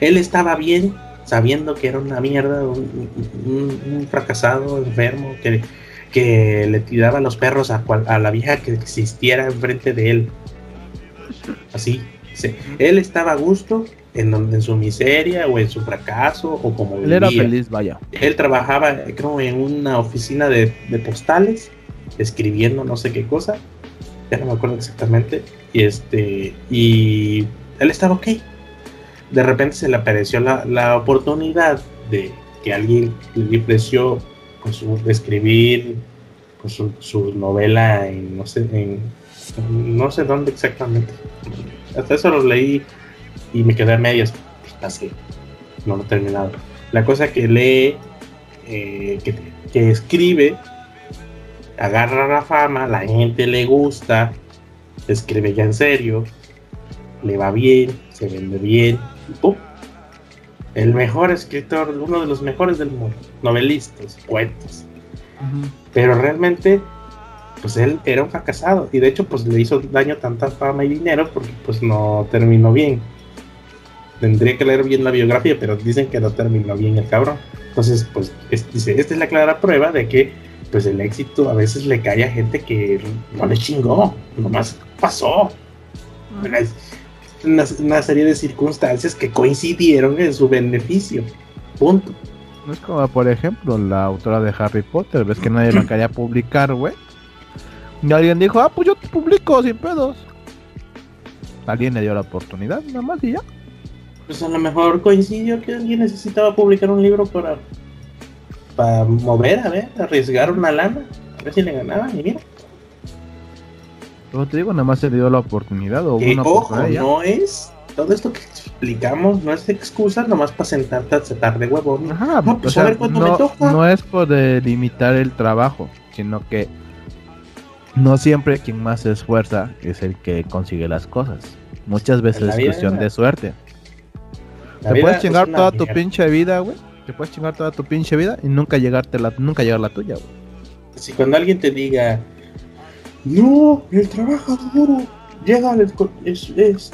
él estaba bien sabiendo que era una mierda, un, fracasado, enfermo, que, que, le tiraba los perros a la vieja que existiera enfrente de él. Así. Él estaba a gusto en, en su miseria o en su fracaso o como Él era feliz, vaya. Él trabajaba, creo, en una oficina de, de postales escribiendo no sé qué cosa, ya no me acuerdo exactamente, y este, y él estaba ok. De repente se le apareció la, la oportunidad de que alguien le ofreció su, escribir con su, novela en no sé, en no sé dónde exactamente. Hasta eso lo leí y me quedé a medias, así, no lo he terminado. La cosa que lee, eh, que, que escribe, agarra la fama, la gente le gusta, escribe ya en serio, le va bien, se vende bien, ¡pum! El mejor escritor, uno de los mejores del mundo, novelistas, poetas. Pero realmente, pues él era un fracasado y de hecho, pues le hizo daño tanta fama y dinero porque pues no terminó bien. Tendría que leer bien la biografía, pero dicen que no terminó bien el cabrón. Entonces, pues dice, esta es la clara prueba de que pues el éxito a veces le cae a gente que no le chingó, nomás pasó. Una, serie de circunstancias que coincidieron en su beneficio. Punto. No es como, por ejemplo, la autora de Harry Potter, ves que nadie la quería publicar, güey. Y alguien dijo, ah, pues yo te publico sin pedos. Alguien le dio la oportunidad, nada más y ya. Pues a lo mejor coincidió que alguien necesitaba publicar un libro para para mover, a ver, arriesgar una lana, a ver si le ganaban y mira. Como te digo, nada más se le dio la oportunidad o una ojo, no es todo esto que explicamos no es excusa nomás para sentarte a tratar de huevón. Ajá, no, pues a ver no, me toca. no es por limitar el trabajo, sino que no siempre quien más se esfuerza es el que consigue las cosas. Muchas veces es cuestión de suerte. Te puedes chingar toda tu pinche vida, güey te puedes chingar toda tu pinche vida y nunca llegarte la, nunca llegar la tuya, Si cuando alguien te diga, no, el trabajo duro, llega es, es,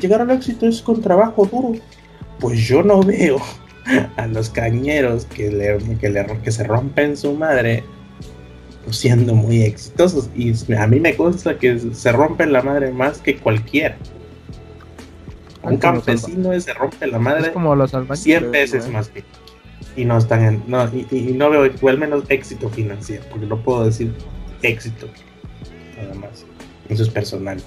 llegar al éxito es con trabajo duro, pues yo no veo a los cañeros que, le, que, le, que se rompen su madre siendo muy exitosos. Y a mí me consta que se rompen la madre más que cualquiera. Un campesino se rompe la madre como los 100 veces más que y no están en, no, y, no veo igual menos éxito financiero, porque no puedo decir éxito, nada más. Eso es personal.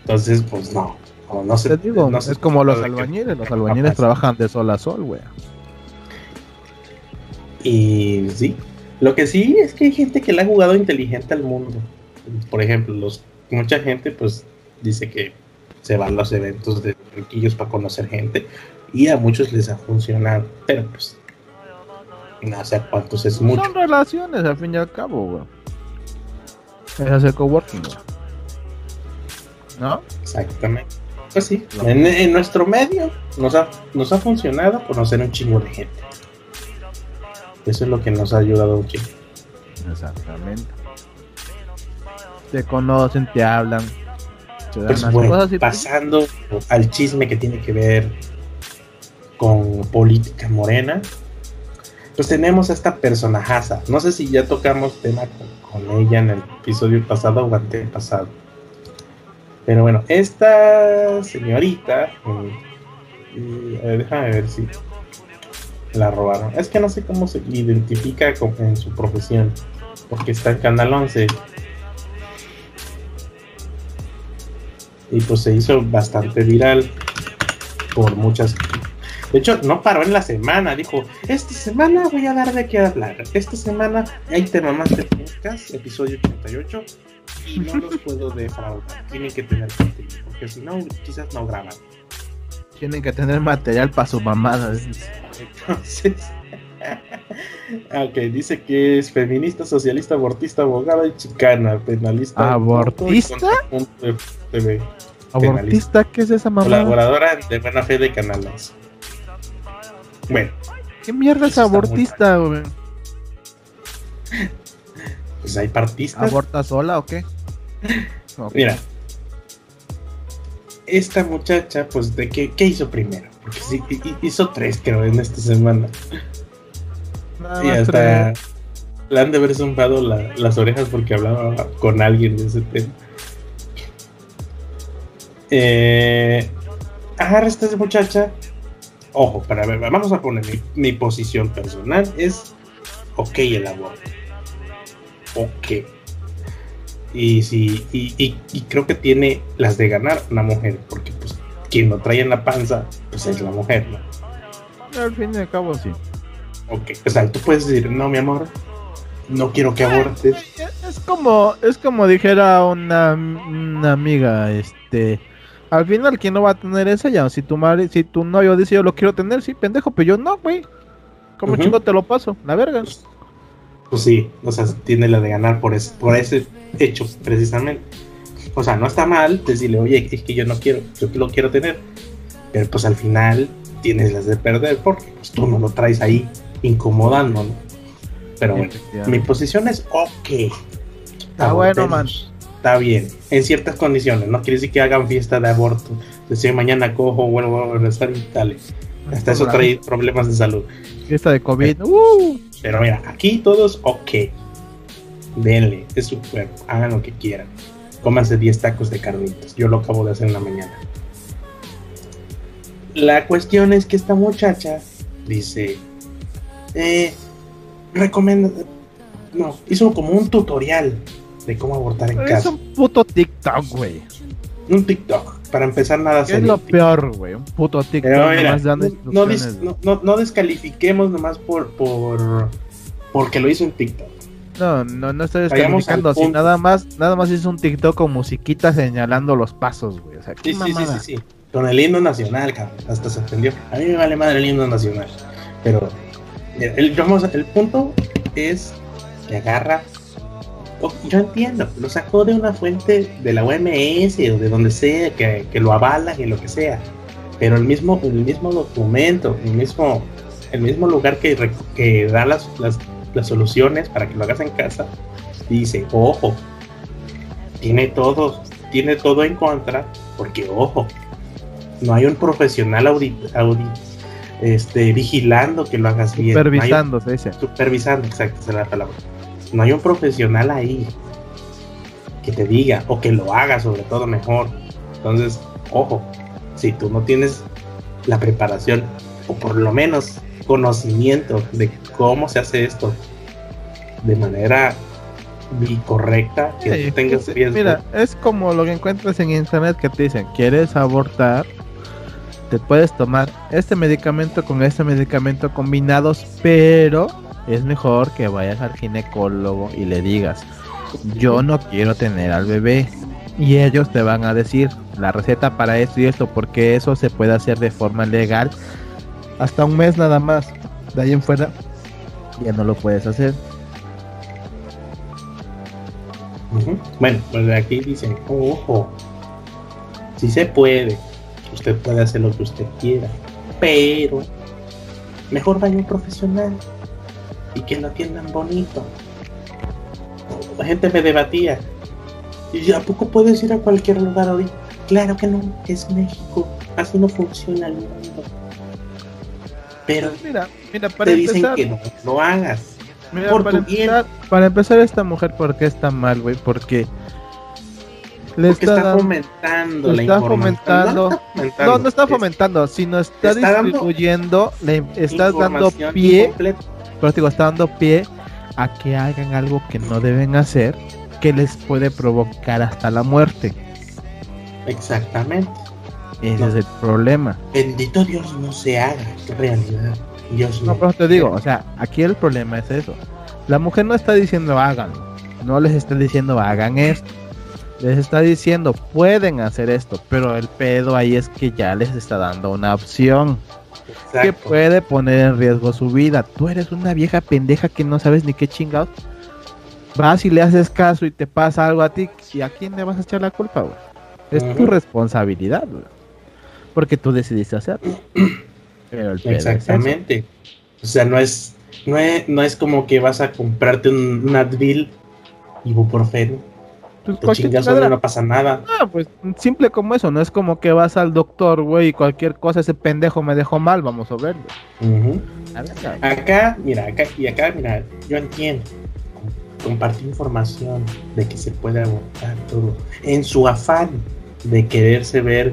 Entonces, pues no. No, sé, digo, es como los albañiles, los albañiles trabajan de sol a sol, güey. Y sí, lo que sí es que hay gente que le ha jugado inteligente al mundo. Por ejemplo, los mucha gente pues dice que se van a los eventos de riquillos para conocer gente y a muchos les ha funcionado, pero pues no sé cuántos es mucho. Son relaciones al fin y al cabo, güey. Es hacer coworking, güey. ¿No? Exactamente. Pues sí, en, nuestro medio nos ha, nos ha funcionado conocer un chingo de gente. Eso es lo que nos ha ayudado chingo. Exactamente. Te conocen, te hablan. Te dan pues cosas y pasando al chisme que tiene que ver con política morena, pues tenemos a esta personajaza. No sé si ya tocamos tema con, ella en el episodio pasado o pasado Pero bueno, esta señorita, eh, eh, déjame ver si la robaron. Es que no sé cómo se identifica en su profesión, porque está en Canal 11. Y pues se hizo bastante viral por muchas de hecho, no paró en la semana, dijo, esta semana voy a dar de qué hablar. Esta semana hay tema más de podcast, episodio 88, y no los puedo defraudar. Tienen que tener contenido, porque si no, quizás no graban. Tienen que tener material para su mamada. Entonces... ok, dice que es feminista, socialista, abortista, abogada y chicana, penalista. ¿Abortista? ¿Abortista? ¿Qué es esa mamada? Colaboradora de buena fe de canales. Bueno. ¿Qué mierda es abortista, güey? Pues hay partistas. ¿Aborta sola o qué? Mira. Esta muchacha, pues, ¿de qué, qué hizo primero? Porque sí, hizo tres, creo, en esta semana. y hasta le han de haber zumbado las orejas porque hablaba con alguien de ese tema. Eh, agarra esta muchacha ojo, para ver, vamos a poner mi, posición personal, es ok el aborto. Ok. Y, sí, y, creo que tiene las de ganar una mujer, porque pues quien lo trae en la panza, pues es la mujer, ¿no? Al fin y al cabo, sí. Ok, o sea, tú puedes decir, no, mi amor, no quiero que abortes. Es como, es como dijera una, una amiga, este, al final, ¿quién no va a tener esa ya? Si tu madre, si tu novio dice yo lo quiero tener, sí, pendejo, pero yo no, güey. ¿Cómo chico te lo paso? La verga. Pues, sí, o sea, tiene la de ganar por, ese, por ese hecho, precisamente. O sea, no está mal decirle, oye, es que yo no quiero, yo lo quiero tener. Pero pues al final tienes las de perder porque pues, tú no lo traes ahí incomodando, ¿no? Pero bueno, mi posición es ok. Ah, bueno, man está bien, en ciertas condiciones, no quiere decir que hagan fiesta de aborto, decir mañana cojo, vuelvo a regresar y tal. Hasta eso trae problemas de salud. Fiesta de COVID, uh. Pero mira, aquí todos ok. Denle, es su cuerpo, hagan lo que quieran. Cómanse 10 tacos de carnitas. Yo lo acabo de hacer en la mañana. La cuestión es que esta muchacha dice, eh, recomienda, no, hizo como un tutorial de cómo abortar en casa. Es un puto TikTok, güey. Un TikTok. Para empezar, nada serio. Es lo peor, güey. Un puto TikTok. no, no, no, descalifiquemos nomás por, por porque lo hizo en TikTok. No, no, no estoy descalificando. Así, nada más, nada más hizo un TikTok con musiquita señalando los pasos, güey. O sea, sí, sí, sí, sí, sí, Con el himno nacional, cabrón. Hasta se entendió. A mí me vale madre el himno nacional. Pero el, vamos, el punto es que agarra yo entiendo, lo sacó de una fuente de la OMS o de donde sea, que, lo avala y lo que sea. Pero el mismo, el mismo documento, el mismo, el mismo lugar que, que da las, las, soluciones para que lo hagas en casa, dice, ojo, tiene todo, tiene todo en contra, porque ojo, no hay un profesional audit, este, vigilando que lo hagas bien. Supervisando, se dice. Supervisando, exacto, esa es la palabra no hay un profesional ahí que te diga o que lo haga sobre todo mejor. Entonces, ojo, si tú no tienes la preparación o por lo menos conocimiento de cómo se hace esto de manera correcta, que tengas Mira, es como lo que encuentras en internet que te dicen, ¿quieres abortar? Te puedes tomar este medicamento con este medicamento combinados, pero es mejor que vayas al ginecólogo y le digas, yo no quiero tener al bebé. Y ellos te van a decir la receta para esto y esto, porque eso se puede hacer de forma legal hasta un mes nada más. De ahí en fuera ya no lo puedes hacer. Bueno, pues aquí dicen, ojo, si se puede, usted puede hacer lo que usted quiera, pero mejor vaya un profesional y que lo atiendan bonito. La gente me debatía. ¿Y a poco puedes ir a cualquier lugar hoy? Claro que no, es México. Así no funciona el mundo. Pero pues mira, mira, para te dicen que no lo hagas. Mira, para, empezar, para empezar, esta mujer, ¿por qué está mal, güey? Porque le está, fomentando la está fomentando, no, no, está fomentando, sino está, distribuyendo, le estás dando pie, digo, está dando pie a que hagan algo que no deben hacer, que les puede provocar hasta la muerte. Exactamente. Ese es el problema. Bendito Dios no se haga realidad. Dios no, pero te digo, o sea, aquí el problema es eso. La mujer no está diciendo hagan, no les está diciendo hagan esto. Les está diciendo pueden hacer esto, pero el pedo ahí es que ya les está dando una opción que puede poner en riesgo su vida. Tú eres una vieja pendeja que no sabes ni qué chingados. Vas y le haces caso y te pasa algo a ti, ¿y a quién le vas a echar la culpa, güey? Es tu responsabilidad, güey. Porque tú decidiste hacerlo. Pero el Exactamente. o sea, no es, no es, no es como que vas a comprarte un, un Advil ibuprofeno pues no pasa nada. Ah, pues simple como eso, no es como que vas al doctor, güey, y cualquier cosa, ese pendejo me dejó mal, vamos a verlo. Acá, mira, acá y acá, mira, yo entiendo. Compartir información de que se puede abortar todo. En su afán de quererse ver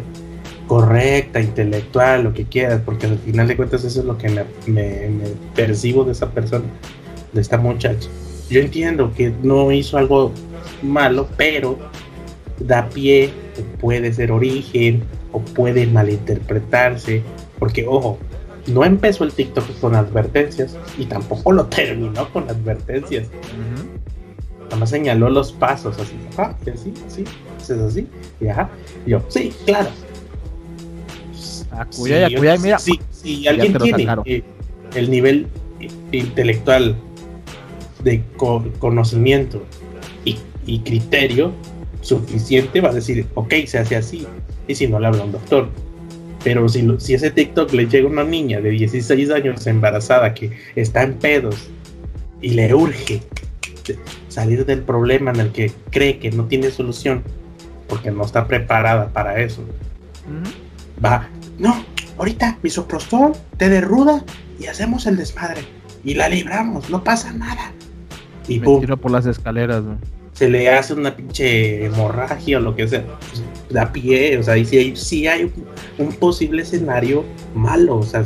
correcta, intelectual, lo que quieras, porque al final de cuentas eso es lo que me percibo de esa persona, de esta muchacha. Yo entiendo que no hizo algo malo, pero da pie, o puede ser origen, o puede malinterpretarse, porque ojo, no empezó el TikTok con advertencias y tampoco lo terminó con advertencias. Nada más señaló los pasos, así, ajá, y así, así, es así, y ajá, yo, sí, claro. Ah, cuida, si, cuida, mira. Si, alguien tiene eh, el nivel intelectual de conocimiento y criterio suficiente va a decir, ok, se hace así. Y si no le habla un doctor. Pero si, si ese TikTok le llega a una niña de 16 años embarazada que está en pedos y le urge salir del problema en el que cree que no tiene solución porque no está preparada para eso, va, no, ahorita misoprostol, te derruda y hacemos el desmadre y la libramos, no pasa nada. Y Me tiro por las escaleras, se le hace una pinche hemorragia o lo que sea, pues, da pie, o sea, y si hay, si hay un, posible escenario malo, o sea,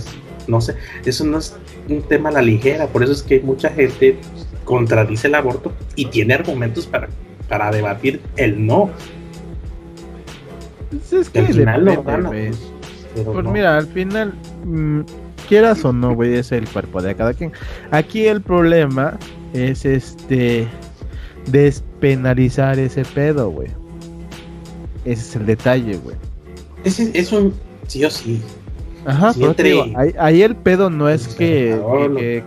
no sé, eso no es un tema a la ligera, por eso es que mucha gente contradice el aborto y tiene argumentos para, para debatir el no. Pues es que al final lo pues, pues mira, al final, mm, quieras o no, güey, es el cuerpo de cada quien. Aquí el problema es este despenalizar ese pedo, güey. Ese es el detalle, güey. Ese es un sí o sí. Ajá, pero ahí, el pedo no es que,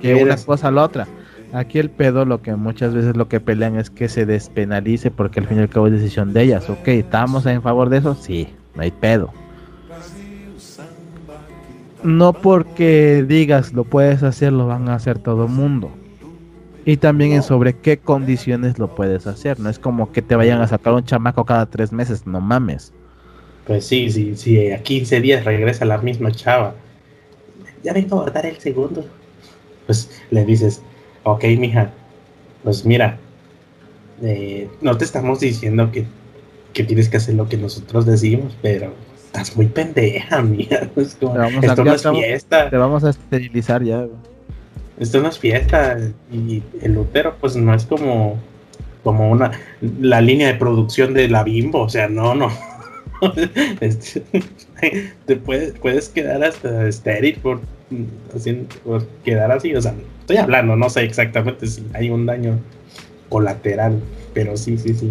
que, una cosa a la otra. Aquí el pedo lo que muchas veces lo que pelean es que se despenalice porque al fin y al cabo es decisión de ellas. Ok, ¿estamos en favor de eso? Sí, no hay pedo. No porque digas lo puedes hacer, lo van a hacer todo mundo. Y también en sobre qué condiciones lo puedes hacer. No es como que te vayan a sacar un chamaco cada tres meses, no mames. Pues sí, sí, sí, a 15 días regresa la misma chava. Ya vengo a guardar el segundo. Pues le dices, ok, mija, pues mira, eh, no te estamos diciendo que, tienes que hacer lo que nosotros decimos, pero estás muy pendeja, mija. esto no es fiesta. Te vamos a esterilizar ya esto no es fiesta y el Lutero pues no es como como una la línea de producción de la Bimbo, o sea, no, no. Este, te puedes, puedes quedar hasta estéril por, por quedar así, o sea, estoy hablando, no sé exactamente si hay un daño colateral, pero sí, sí, sí.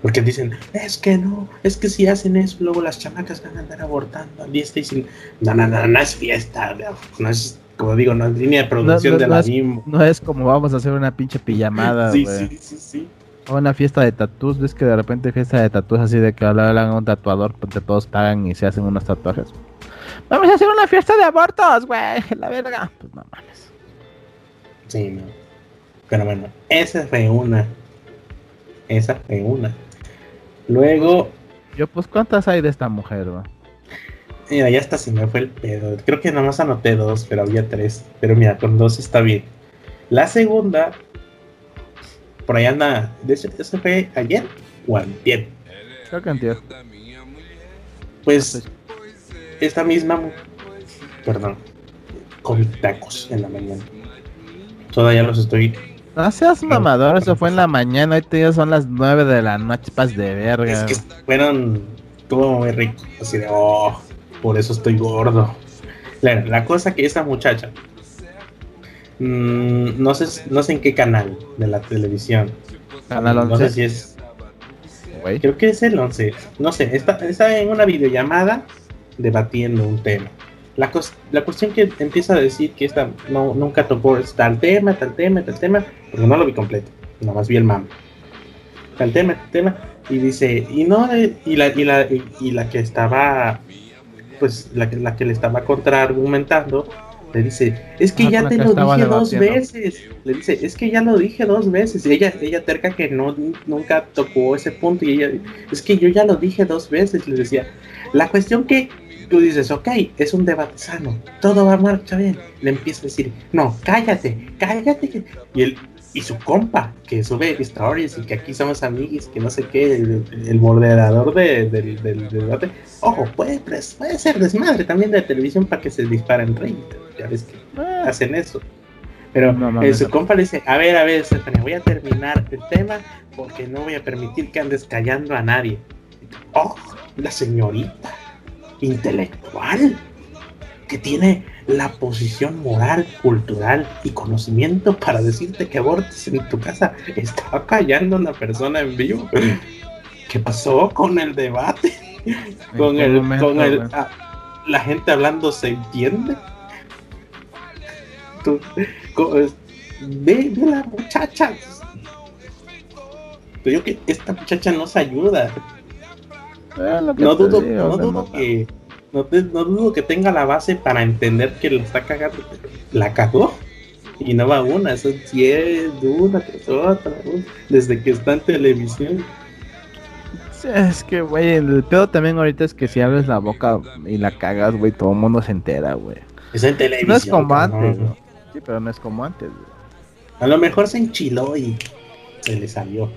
Porque dicen, es que no, es que si hacen eso, luego las chamacas van a andar abortando al día y. No, no, no, no es fiesta, no es como digo, no es línea de producción de la no no es como vamos a hacer una pinche pijamada, sí, sí, sí, sí. O una fiesta de tatús, ves que de repente fiesta de tatús así de que hablan a un tatuador, donde todos pagan y se hacen unos tatuajes. Vamos a hacer una fiesta de abortos, güey, la verga. Pues no mames. Sí, no. Pero bueno, esa fue una. Esa fue una. Luego. Yo, pues, ¿cuántas hay de esta mujer, güey? Mira, ya hasta se me fue el pedo. Creo que nada más anoté dos, pero había tres. Pero mira, con dos está bien. La segunda, por ahí anda. ¿Ese fue ayer? o antier. Creo que antier. Pues esta misma, perdón, comí tacos en la mañana. Todavía los estoy. No seas mamador, eso fue en la mañana, ahorita ya son las 9 de la noche, pas de verga. Es que fueron, estuvo muy rico, así de, oh, por eso estoy gordo. La, la cosa que esta muchacha, mmm, no, sé, no sé en qué canal de la televisión, Canal 11. no sé si es, creo que es el 11, no sé, está, está en una videollamada debatiendo un tema. La, la cuestión que empieza a decir que esta no, nunca tocó tal tema, tal tema, tal tema, porque no lo vi completo, nada más vi el mame. Tal tema, tal tema, y dice, y no, y la, y la, y, y la que estaba, pues la, que- la que le estaba contraargumentando, le dice, es que Ah, ya te que lo dije dos veces, le dice, es que ya lo dije dos veces, y ella, ella terca que no, nunca tocó ese punto, y ella, es que yo ya lo dije dos veces, le decía, la cuestión que tú dices, ok, es un debate sano, todo va a marchar bien. Le empieza a decir, no, cállate, cállate. que-". Y él, y su compa, que sube stories y que aquí somos amigos, que no sé qué, el, el moderador de- del, debate. Ojo, puede, pues, puede ser desmadre también de televisión para que se disparen rey. Ya ves que Eh, hacen eso. Pero No eh, su compa le dice, a ver, a ver, Stephanie, voy a terminar el tema porque no voy a permitir que andes callando a nadie. Oh, la señorita intelectual que tiene la posición moral, cultural y conocimiento para decirte que abortes en tu casa. Estaba callando a una persona en vivo. ¿Qué pasó con el debate? ¿en Con el, momento, con el, ah, la gente hablando se entiende. Tú, ve, ve la muchacha. Te digo que esta muchacha no se ayuda. Eh, No digo, no dudo que no, te- no dudo que tenga la base para entender que la está cagando. La cagó. Y no va una, son 10, una tras otra, una, desde que está en televisión. Es que, güey, el pedo también ahorita es que si abres la boca y la cagas, güey, todo el mundo se entera, güey. Es en televisión. No es como antes, güey. Sí, pero no es como antes, güey. A lo mejor se enchiló y se le salió.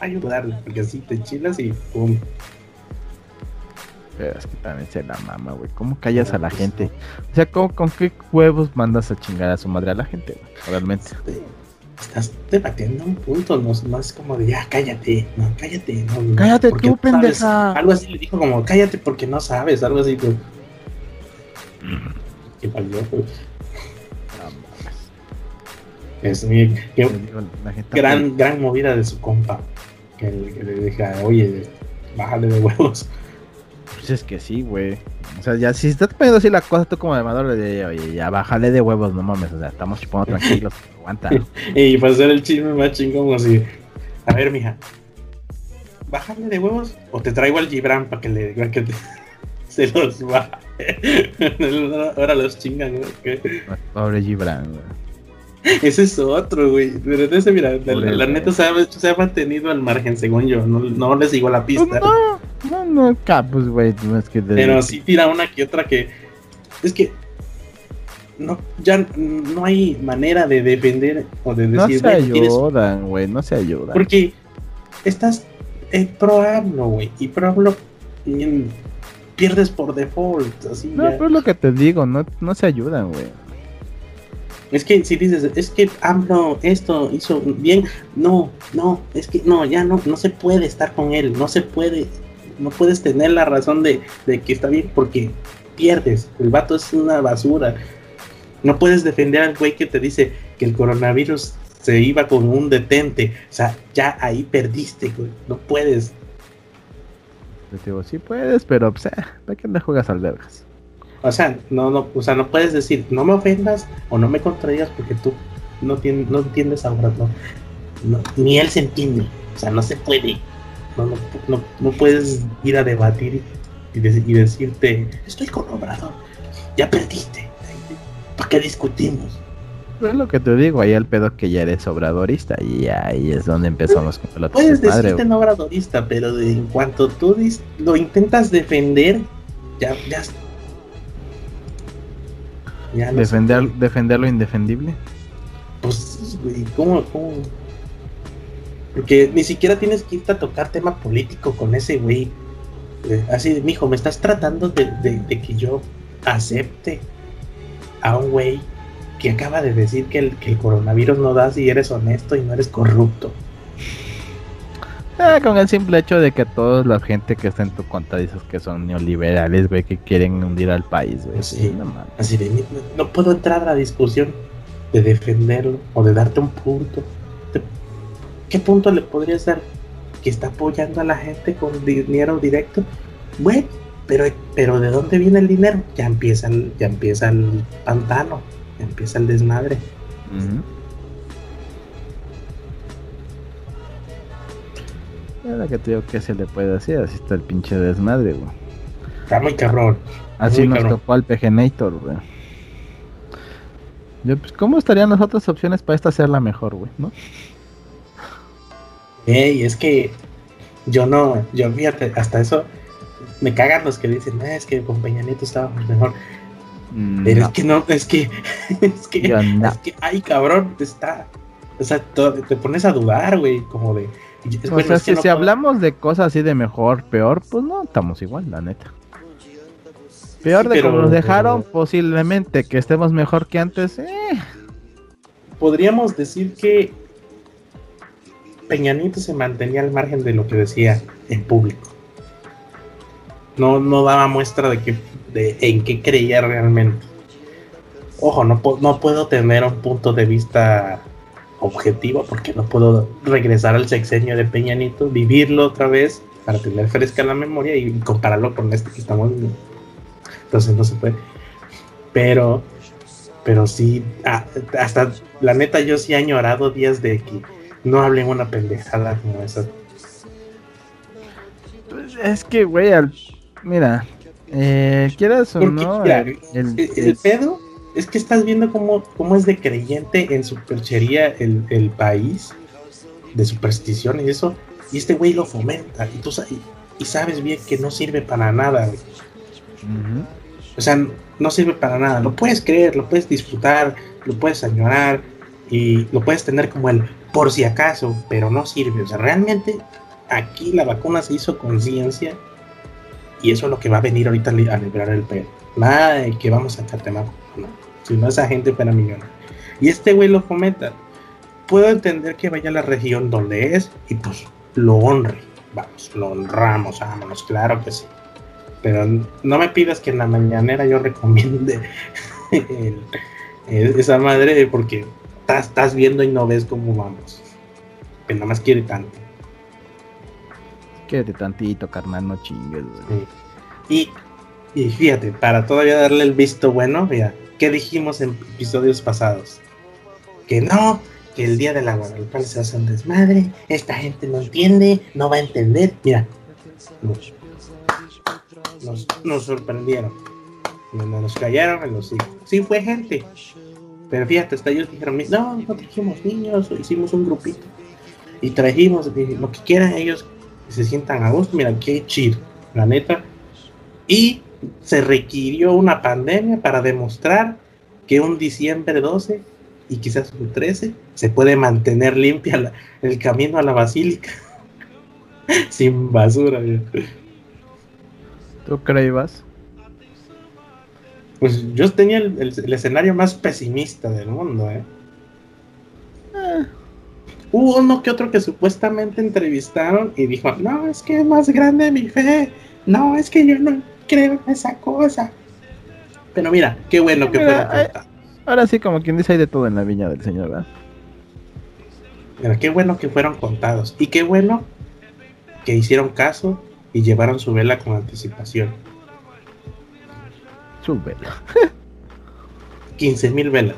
Ayudarle, porque así te enchilas y pum. Pero es que también se la mama, güey. ¿Cómo callas a la gente? O sea, ¿cómo- ¿con qué huevos mandas a chingar a su madre a la gente, güey? Realmente. Te- Estás debatiendo un punto, no, es como de ya cállate, no, cállate, no, Cállate tú, no sabes". pendeja. Algo así le dijo como cállate porque no sabes, algo así. Pues. ¿Qué? No mames. Es mi qué gran, gran movida de su compa. Que, que le deja, oye, bájale de huevos. Pues es que sí, güey. O sea, ya si estás poniendo así la cosa, tú como demador le diría, oye, ya bájale de huevos, no mames. O sea, estamos chupando tranquilos, aguanta. Y para hacer el chisme más chingón, así. A ver, mija, bájale de huevos o te traigo al Gibran para que le diga que te- se los va. Ahora los chingan, güey. Pobre Gibran, güey. Ese es otro, güey. Pero ese, mira, la, la neta se ha, se ha mantenido al margen, según yo. No, no le sigo la Pues pista. no, no, no, acá, pues, güey, no es que... de- Pero sí tira una que otra que. Es que. No, ya no hay manera de defender o de No decir. se "Bueno, tienes ayudan, güey, no se ayudan. Porque estás en pro AMLO, güey. Y pro AMLO mm, pierdes por default. Así No, ya. pero es lo que te digo, no, no se ayudan, güey. Es que si dices, es que AMLO esto hizo bien. No, no, es que no, ya no, no se puede estar con él. No se puede. No puedes tener la razón de, de que está bien porque pierdes. El vato es una basura. No puedes defender al güey que te dice que el coronavirus se iba con un detente. O sea, ya ahí perdiste, güey. No puedes. Te digo, sí puedes, pero, pues, eh, ¿para qué le juegas al vergas? O sea, no, no, o sea, no puedes decir, no me ofendas o no me contradigas porque tú no, tien- no entiendes ahora, no, no, ni él se entiende, o sea, no se puede, no, no, no, no puedes ir a debatir y, dec- y decirte, estoy con Obrador, ya perdiste, ¿para qué discutimos? Es lo que te digo, ahí el pedo que ya eres obradorista y ahí es donde empezamos con el otro Puedes decirte no obradorista, pero de, en cuanto tú dis- lo intentas defender, ya, ya, ya no Defender, defender lo indefendible. Pues, güey, ¿cómo, cómo? Porque ni siquiera tienes que irte a tocar tema político con ese güey. Eh, así, mijo, me estás tratando de, que yo acepte a un güey que acaba de decir que el, que el coronavirus no da si eres honesto y no eres corrupto. Ah, con el simple hecho de que toda la gente que está en tu cuenta dices que son neoliberales, güey, que quieren hundir al país, güey. Sí, no, así de, no, puedo entrar a la discusión de defenderlo o de darte un punto. ¿Qué punto le podrías dar? Que está apoyando a la gente con dinero directo. Bueno, pero, pero ¿de dónde viene el dinero? Ya empieza el, ya empieza el pantano, ya empieza el desmadre. la que te digo que se le puede hacer, así está el pinche desmadre, güey. Está muy cabrón. Así nos tocó al PGNator, güey. Yo, pues, ¿cómo estarían las otras opciones para esta ser la mejor, güey, no? Ey, es que yo no, yo fíjate, hasta eso me cagan los que dicen, ah, es que con Peña Nieto estábamos mejor. Mm, Pero es que no, es que, es que, es que, ay, cabrón, está, o sea, te pones a dudar, güey, como de, o sea, si, hablamos de cosas así de mejor, peor, pues no, estamos igual, la neta. Peor de como nos dejaron, posiblemente que estemos mejor que antes. Eh. Podríamos decir que Peñanito se mantenía al margen de lo que decía en público. No, no daba muestra de, que, de en qué creía realmente. Ojo, no, no puedo tener un punto de vista objetivo porque no puedo regresar al sexenio de Peñanito, vivirlo otra vez para tener fresca la memoria y compararlo con este que estamos viendo. Entonces no se puede. Pero, pero sí, ah, hasta la neta yo sí he añorado días de que no hablen una pendejada como esa. Pues es que, güey, mira, eh, quieras o no, el, el pedo es que estás viendo cómo, cómo es de creyente en superchería el, el país, de superstición y eso, y este güey lo fomenta, y tú y, sabes bien que no sirve para nada, O sea, no sirve para nada. Lo puedes creer, lo puedes disfrutar, lo puedes añorar y lo puedes tener como el por si acaso, pero no sirve. O sea, realmente aquí la vacuna se hizo conciencia y eso es lo que va a venir ahorita a liberar el pelo. Nada de que vamos a sacarte si no esa gente fuera millonaria. Y este güey lo fomenta. Puedo entender que vaya a la región donde es y pues lo honre. Vamos, lo honramos, vámonos, claro que sí. Pero no me pidas que en la mañanera yo recomiende esa madre porque estás, viendo y no ves cómo vamos. Que nada más quiere tanto. Quédate tantito, carnal, no chingues. Y, y fíjate, para todavía darle el visto bueno, fíjate ¿Qué dijimos en episodios pasados? Que no, que el día de la Guadalupe se hace un desmadre, esta gente no entiende, no va a entender. Mira, nos, sorprendieron. Nos, callaron en los hijos. Sí, fue gente. Pero fíjate, hasta ellos dijeron, no, no trajimos niños, hicimos un grupito. Y trajimos lo que quieran ellos, que se sientan a gusto. Mira, qué chido, la neta. Y se requirió una pandemia para demostrar que un diciembre 12 y quizás un 13 se puede mantener limpia el camino a la basílica sin basura. ¿Tú creías? Pues yo tenía el, escenario más pesimista del mundo, ¿eh? ¿eh? Hubo uno que otro que supuestamente entrevistaron y dijo, no, es que es más grande mi fe, no, es que yo no creo en esa cosa. Pero mira, qué bueno que fueron eh, Ahora sí, como quien dice, hay de todo en la viña del Señor, ¿verdad? Mira, qué bueno que fueron contados. Y qué bueno que hicieron caso y llevaron su vela con anticipación. Su vela. 15 mil velas.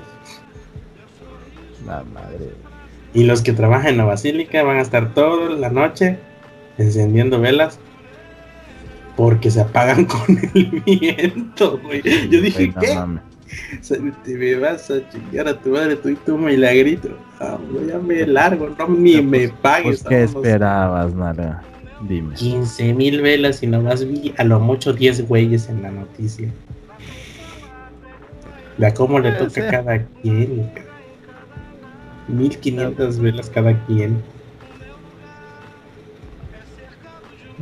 La madre. Y los que trabajan en la basílica van a estar toda la noche encendiendo velas porque se apagan con el viento, güey. Yo dije, ¿qué? te me vas a chingar a tu madre, tú y tu milagrito. Ah, ya me largo, no ni me pagues. Pues, ¿Qué esperabas, Nara? Dime. 15 mil velas y nomás vi a lo mucho 10 güeyes en la noticia. Vea cómo le toca a cada quien. 1500 velas cada quien.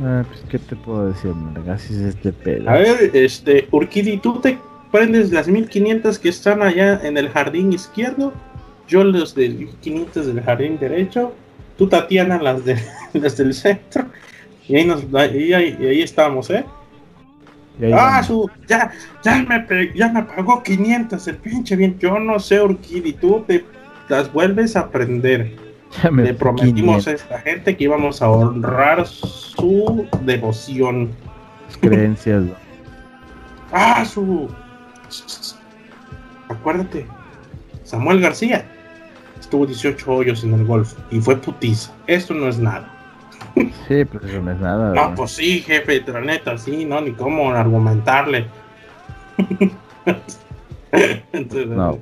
Ah, pues, ¿qué te puedo decir, es este pedo. A ver, este, Urquidi, ¿tú te prendes las 1500 que están allá en el jardín izquierdo? Yo los del 500 del jardín derecho. Tú, Tatiana, las, de, las del centro. Y ahí, nos, ahí, ahí, estamos, ¿eh? Ah, su, ya, ya me, ya me pagó 500 el pinche bien. Yo no sé, Urquidi, tú te las vuelves a aprender. Le prometimos a esta gente que íbamos a honrar su devoción. Creencias. ah, su. Acuérdate, Samuel García estuvo 18 hoyos en el golf y fue putiza. Esto no es nada. Sí, pues eso no es nada. No, pues sí, jefe, la neta, sí, no, ni cómo argumentarle. Entonces, no,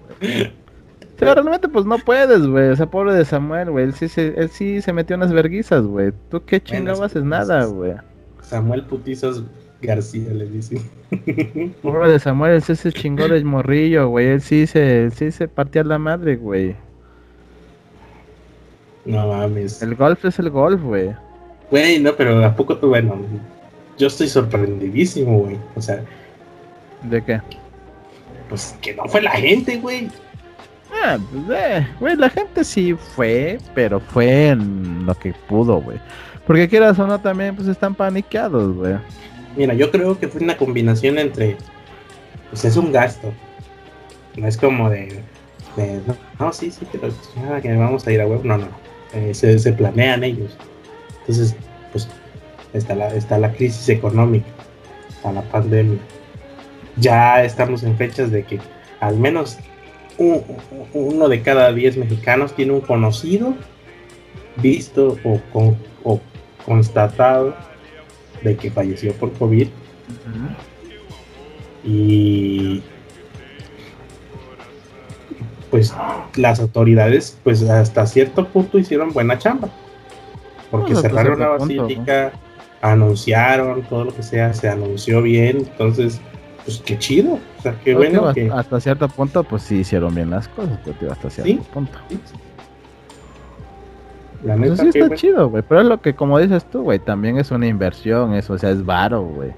pero realmente pues no puedes, güey. O sea, pobre de Samuel, güey. Él sí se, él sí se metió unas verguizas, güey. ¿Tú qué chingado haces nada, güey? Samuel Putizos García le dice. Pobre de Samuel, ese se chingó de morrillo, güey. Él sí se, sí se partía la madre, güey. No mames. El golf es el golf, güey. Güey, no, pero ¿a poco bueno? Yo estoy sorprendidísimo, güey. O sea. ¿De qué? Pues que no fue la gente, güey. Ah, pues, eh, güey, la gente sí fue, pero fue en lo que pudo, güey. Porque quieras o no, también pues están paniqueados, güey. Mira, yo creo que fue una combinación entre, pues es un gasto. No es como de, no, sí, sí, pero que vamos a ir a web. No, no, eh, se, se, planean ellos. Entonces, pues está la, está la crisis económica, está la pandemia. Ya estamos en fechas de que al menos uno de cada diez mexicanos tiene un conocido visto o, constatado de que falleció por COVID. Y pues las autoridades pues hasta cierto punto hicieron buena chamba. Porque cerraron la basílica, anunciaron todo lo que sea, se anunció bien, entonces pues qué chido. O sea, qué bueno que... Hasta cierto punto, pues sí hicieron bien las cosas, pero hasta cierto punto. La pues neta, sí está chido, güey. Pero es lo que, como dices tú, güey, también es una inversión, eso, o sea, es varo, güey.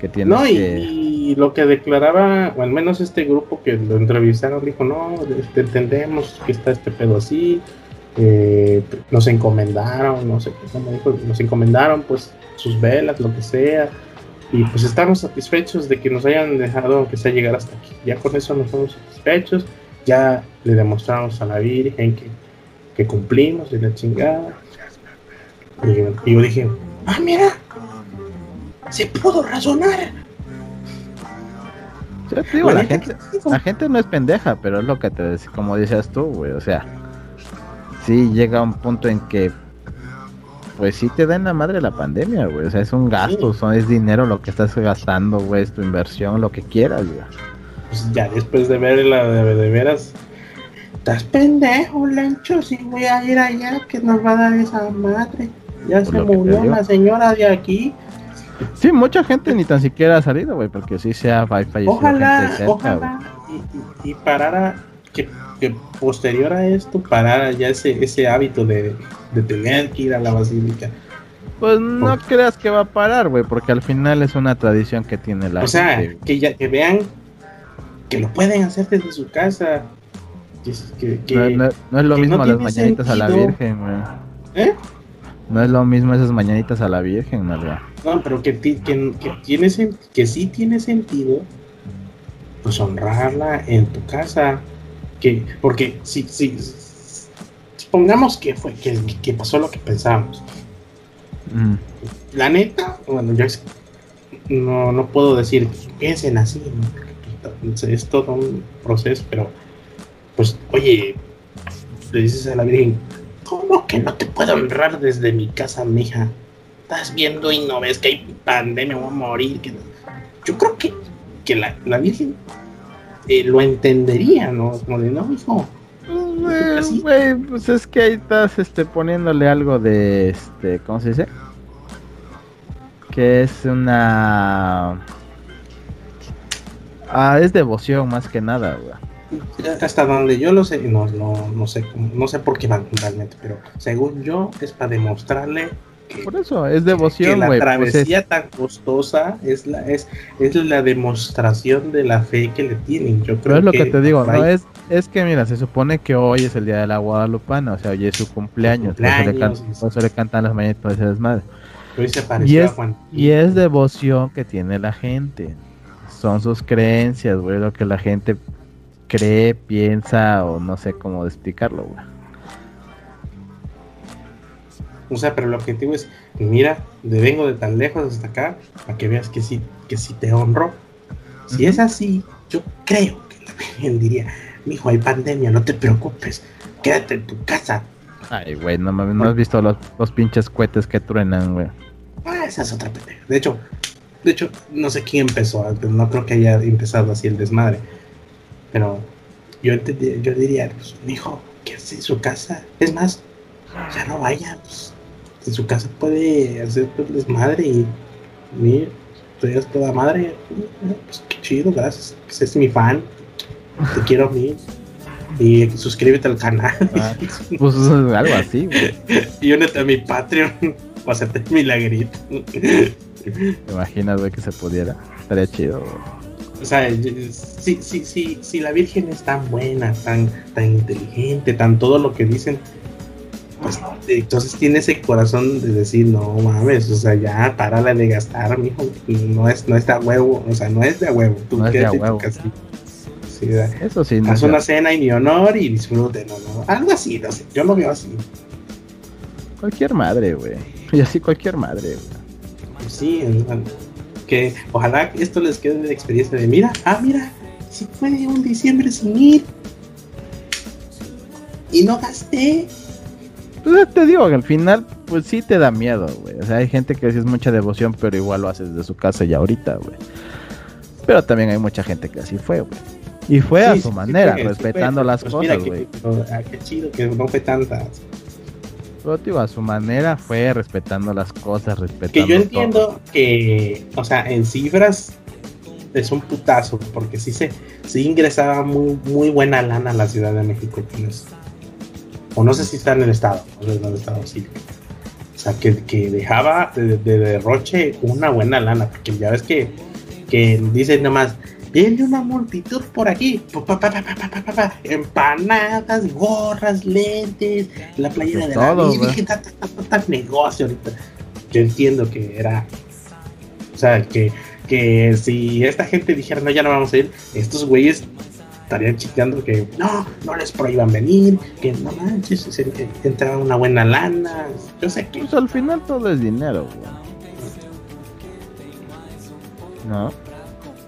Que tiene no, y, lo que declaraba, o al menos este grupo que lo entrevistaron, dijo, no, este, entendemos que está este pedo así, eh, nos encomendaron, no sé cómo dijo, nos encomendaron, pues, sus velas, lo que sea, y pues estamos satisfechos de que nos hayan dejado, aunque sea llegar hasta aquí. Ya con eso nos estamos satisfechos. Ya le demostramos a la Virgen que, que cumplimos de la chingada. Y, yo dije, ah, mira, se pudo razonar. la, gente, la gente no es pendeja, pero es lo que te como dices tú, güey. O sea, sí llega un punto en que pues sí te da en la madre la pandemia, güey. O sea, es un gasto, son, es dinero lo que estás gastando, güey, es tu inversión, lo que quieras, güey. Pues ya después de verla de, de veras, estás pendejo, Lencho, si voy a ir allá, que nos va a dar esa madre. Ya se murió la señora de aquí. Sí, mucha gente ni tan siquiera ha salido, güey, porque sí se ha fallecido ojalá, gente cerca, ojalá y, y, parara, que, que, posterior a esto parara ya ese, ese hábito de, de tener que ir a la basílica. Pues no creas que va a parar, güey, porque al final es una tradición que tiene la O sea, que ya que vean que lo pueden hacer desde su casa. no, es lo mismo las mañanitas a la Virgen, güey. ¿Eh? No es lo mismo esas mañanitas a la Virgen, ¿no? No, pero que, que, que, tiene, que sí tiene sentido, pues honrarla en tu casa. Que, porque si, si, Pongamos que fue, que, pasó lo que pensábamos. Mm. La neta, bueno, yo no, no puedo decir piensen así, es todo un proceso, pero pues, oye, le dices a la Virgen, ¿cómo que no te puedo honrar desde mi casa, mija? Estás viendo y no ves que hay pandemia, voy a morir. Que... Yo creo que, que la, la Virgen eh, lo entendería, ¿no? Como de, no, hijo, pues es que ahí estás este, poniéndole algo de, este, ¿cómo se dice? Que es una... Ah, es devoción más que nada, Hasta donde yo lo sé, no, no, no sé, no sé por qué van realmente, pero según yo es para demostrarle Por eso, es devoción, la pues travesía tan costosa es la, es, es la demostración de la fe que le tienen. Yo creo es lo que, te digo, no es, es que mira, se supone que hoy es el día de la Guadalupana, o sea, hoy es su cumpleaños, por, eso le cantan las mañanitas de desmadre. Y es, y es devoción que tiene la gente. Son sus creencias, güey, lo que la gente cree, piensa o no sé cómo explicarlo, güey. O sea, pero el objetivo es, mira, de vengo de tan lejos hasta acá, para que veas que sí, que sí te honro. Si es así, yo creo que la Virgen diría, mijo, hay pandemia, no te preocupes, quédate en tu casa. Ay, güey, no, no has visto los, los pinches cohetes que truenan, güey. Ah, esa es otra pendeja. De hecho, de hecho, no sé quién empezó, pero no creo que haya empezado así el desmadre. Pero yo, yo diría, pues, hijo, ¿qué hace en su casa? Es más, ya no vaya, pues, en su casa puede hacer el desmadre y, mira, eres toda madre, pues qué chido, gracias, que es mi fan, te quiero a mí. Y suscríbete al canal. Ah, pues algo así, güey. Y únete a mi Patreon para hacerte milagrito. ¿Te imaginas, güey, que se pudiera? Estaría chido, O sea, si, si, si, si la Virgen es tan buena, tan, tan inteligente, tan todo lo que dicen, pues entonces tiene ese corazón de decir, no mames, o sea, ya párale de gastar, mijo, no es, no es de a huevo, o sea, no es de a huevo, tú no a huevo. Sí, Eso sí, Haz una cena en mi honor y disfruten, ¿no? Algo así, no sé, yo lo veo así. Cualquier madre, güey. Y así cualquier madre, güey. Sí, que ojalá esto les quede de experiencia de, mira, ah, mira, si fue un diciembre sin ir y no gasté pues te digo que al final, pues sí te da miedo, güey. O sea, hay gente que es mucha devoción, pero igual lo haces de su casa ya ahorita, güey. Pero también hay mucha gente que así fue, güey. Y fue a su manera, respetando las pues cosas, güey. Ah, qué chido que no fue tantas. Pero digo, a su manera fue respetando las cosas, respetando. Que yo entiendo que, o sea, en cifras es un putazo, porque sí se, sí ingresaba muy, muy buena lana a la Ciudad de México con eso o no sé si está en el estado, no en el estado sí. O sea, que, que dejaba de, derroche una buena lana, porque ya ves que, que dicen nomás, viene una multitud por aquí, empanadas, gorras, lentes, la playera de la Virgen, negocio ahorita. Yo entiendo que era, o sea, que, que si esta gente dijera, no, ya no vamos a ir, estos güeyes estarían chisteando que no, no les prohíban venir, que no manches, entra una buena lana, yo sé que. Pues al final todo es dinero, ¿No?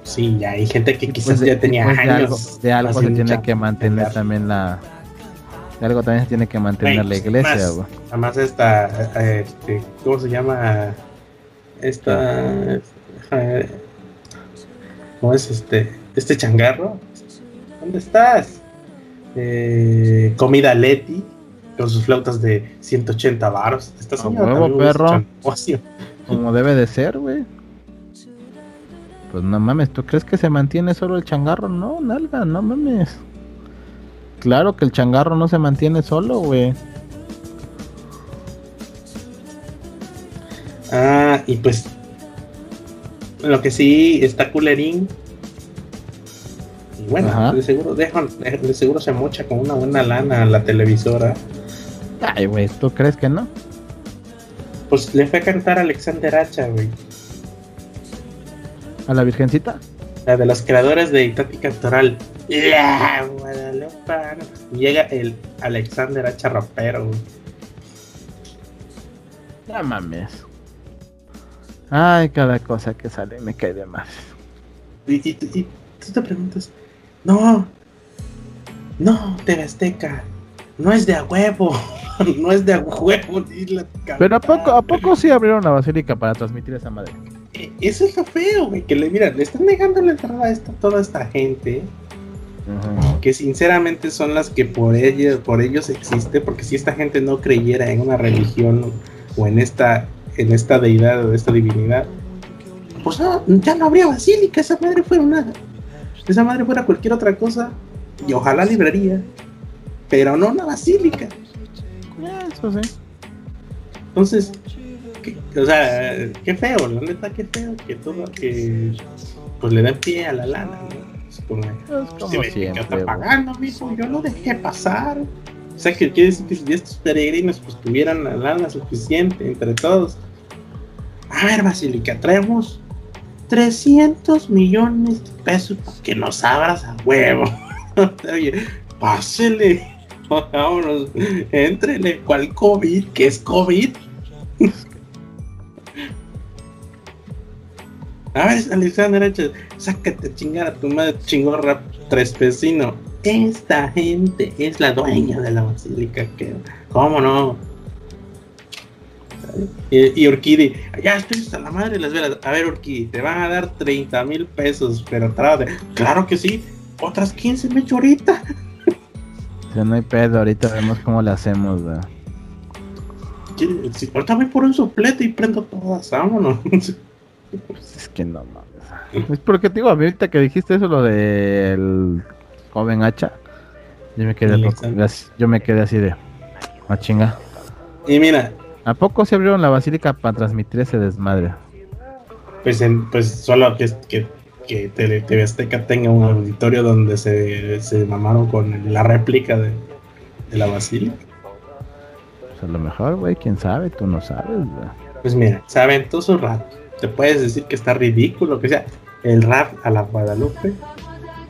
Sí, ya hay gente que quizás pues ya tenía pues años. De algo, se tiene que mantener también la. De algo también se tiene que mantener la iglesia, güey. Además, esta. Este, ¿Cómo se llama? Esta. ¿Cómo es este? Este changarro ¿Dónde estás? Eh, comida Leti con sus flautas de 180 baros. Estás huevo, perro. Como debe de ser, güey. Pues no mames, ¿tú crees que se mantiene solo el changarro? No, nalga, no mames. Claro que el changarro no se mantiene solo, güey. Ah, y pues lo que sí está culerín bueno, de seguro, dejan, de seguro se mocha con una buena lana a la televisora. Ay, güey, ¿tú crees que no? Pues le fue a cantar a Alexander Hacha, güey. ¿A la Virgencita? La de los creadores de Itati Cantoral. La Guadalupe. Llega el Alexander Hacha rapero, güey. Ya mames. Ay, cada cosa que sale me cae de más. Y, y, y tú te preguntas, no, no, TV Azteca, no es de a huevo, no es de a huevo. Pero a poco, a poco sí abrieron la basílica para transmitir esa madre. E, eso es lo feo, güey, que le, mira, le están negando la entrada a esta, toda esta gente. Que sinceramente son las que por ellos, por ellos existe, porque si esta gente no creyera en una religión o en esta, en esta deidad o esta divinidad, pues ya no habría basílica, esa madre fue una esa madre fuera cualquier otra cosa, y ojalá librería, pero no una basílica. Eso sí. Entonces, o sea, qué feo, la neta, qué feo que todo, que pues le den pie a la lana, ¿no? Es como, pues, está pagando, mijo, yo lo dejé pasar. O sea, que quiere decir que si estos peregrinos pues tuvieran la lana suficiente entre todos. A ver, Basilica, traemos 300 millones de pesos que nos abras a huevo. Pásele. Vámonos, entrele. ¿Cuál COVID? ¿Qué es COVID? A ver, Alexander sácate a chingar a tu madre, chingón rap tres vecino. Esta gente es la dueña de la basílica. Que, ¿Cómo no? Y, y ya estoy hasta la madre de las velas. A ver, Urquidi, te van a dar 30 mil pesos, pero de. Claro que sí, otras 15 me echo ahorita. Ya no hay pedo, ahorita vemos cómo le hacemos. Si ahorita voy por un suplete y prendo todas, vámonos. Es que no mames. Es porque te digo, a mí ahorita que dijiste eso, lo del joven hacha, yo me quedé, yo me quedé así de, a ah, chinga. Y mira, ¿a poco se abrieron la basílica para transmitir ese desmadre? Pues, en, pues solo que, que, que TV Azteca tenga un auditorio donde se, se mamaron con la réplica de, de la basílica. Pues a lo mejor, güey, quién sabe, tú no sabes, Pues mira, se aventó su rato te puedes decir que está ridículo, que sea, el rap a la Guadalupe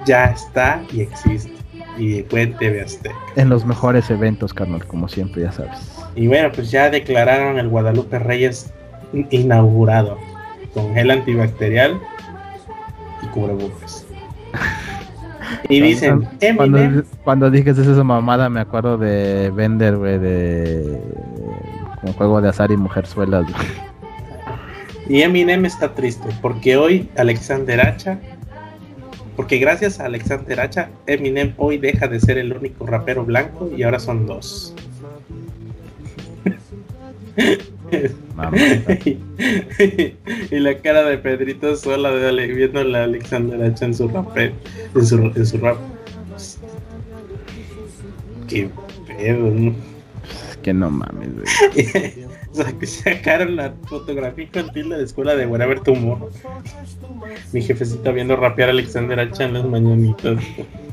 ya está y existe. Y fue en TV Azteca. En los mejores eventos, carnal, como siempre, ya sabes. Y bueno, pues ya declararon el Guadalupe Reyes inaugurado con gel antibacterial y cubrebocas. y dicen, cuando, cuando dijes esa mamada, me acuerdo de Vender, güey, de un juego de azar y mujerzuelas. Y Eminem está triste porque hoy Alexander Hacha, porque gracias a Alexander Hacha, Eminem hoy deja de ser el único rapero blanco y ahora son dos. y la cara de Pedrito sola de viendo a Alexander Hacha en su rap, en su, en su rap. Qué pedo, ¿no? Que no mames, güey. Sacaron la fotografía infantil de la escuela de Whatever Tomorrow. Mi jefecita viendo rapear a Alexander Hacha en las mañanitas.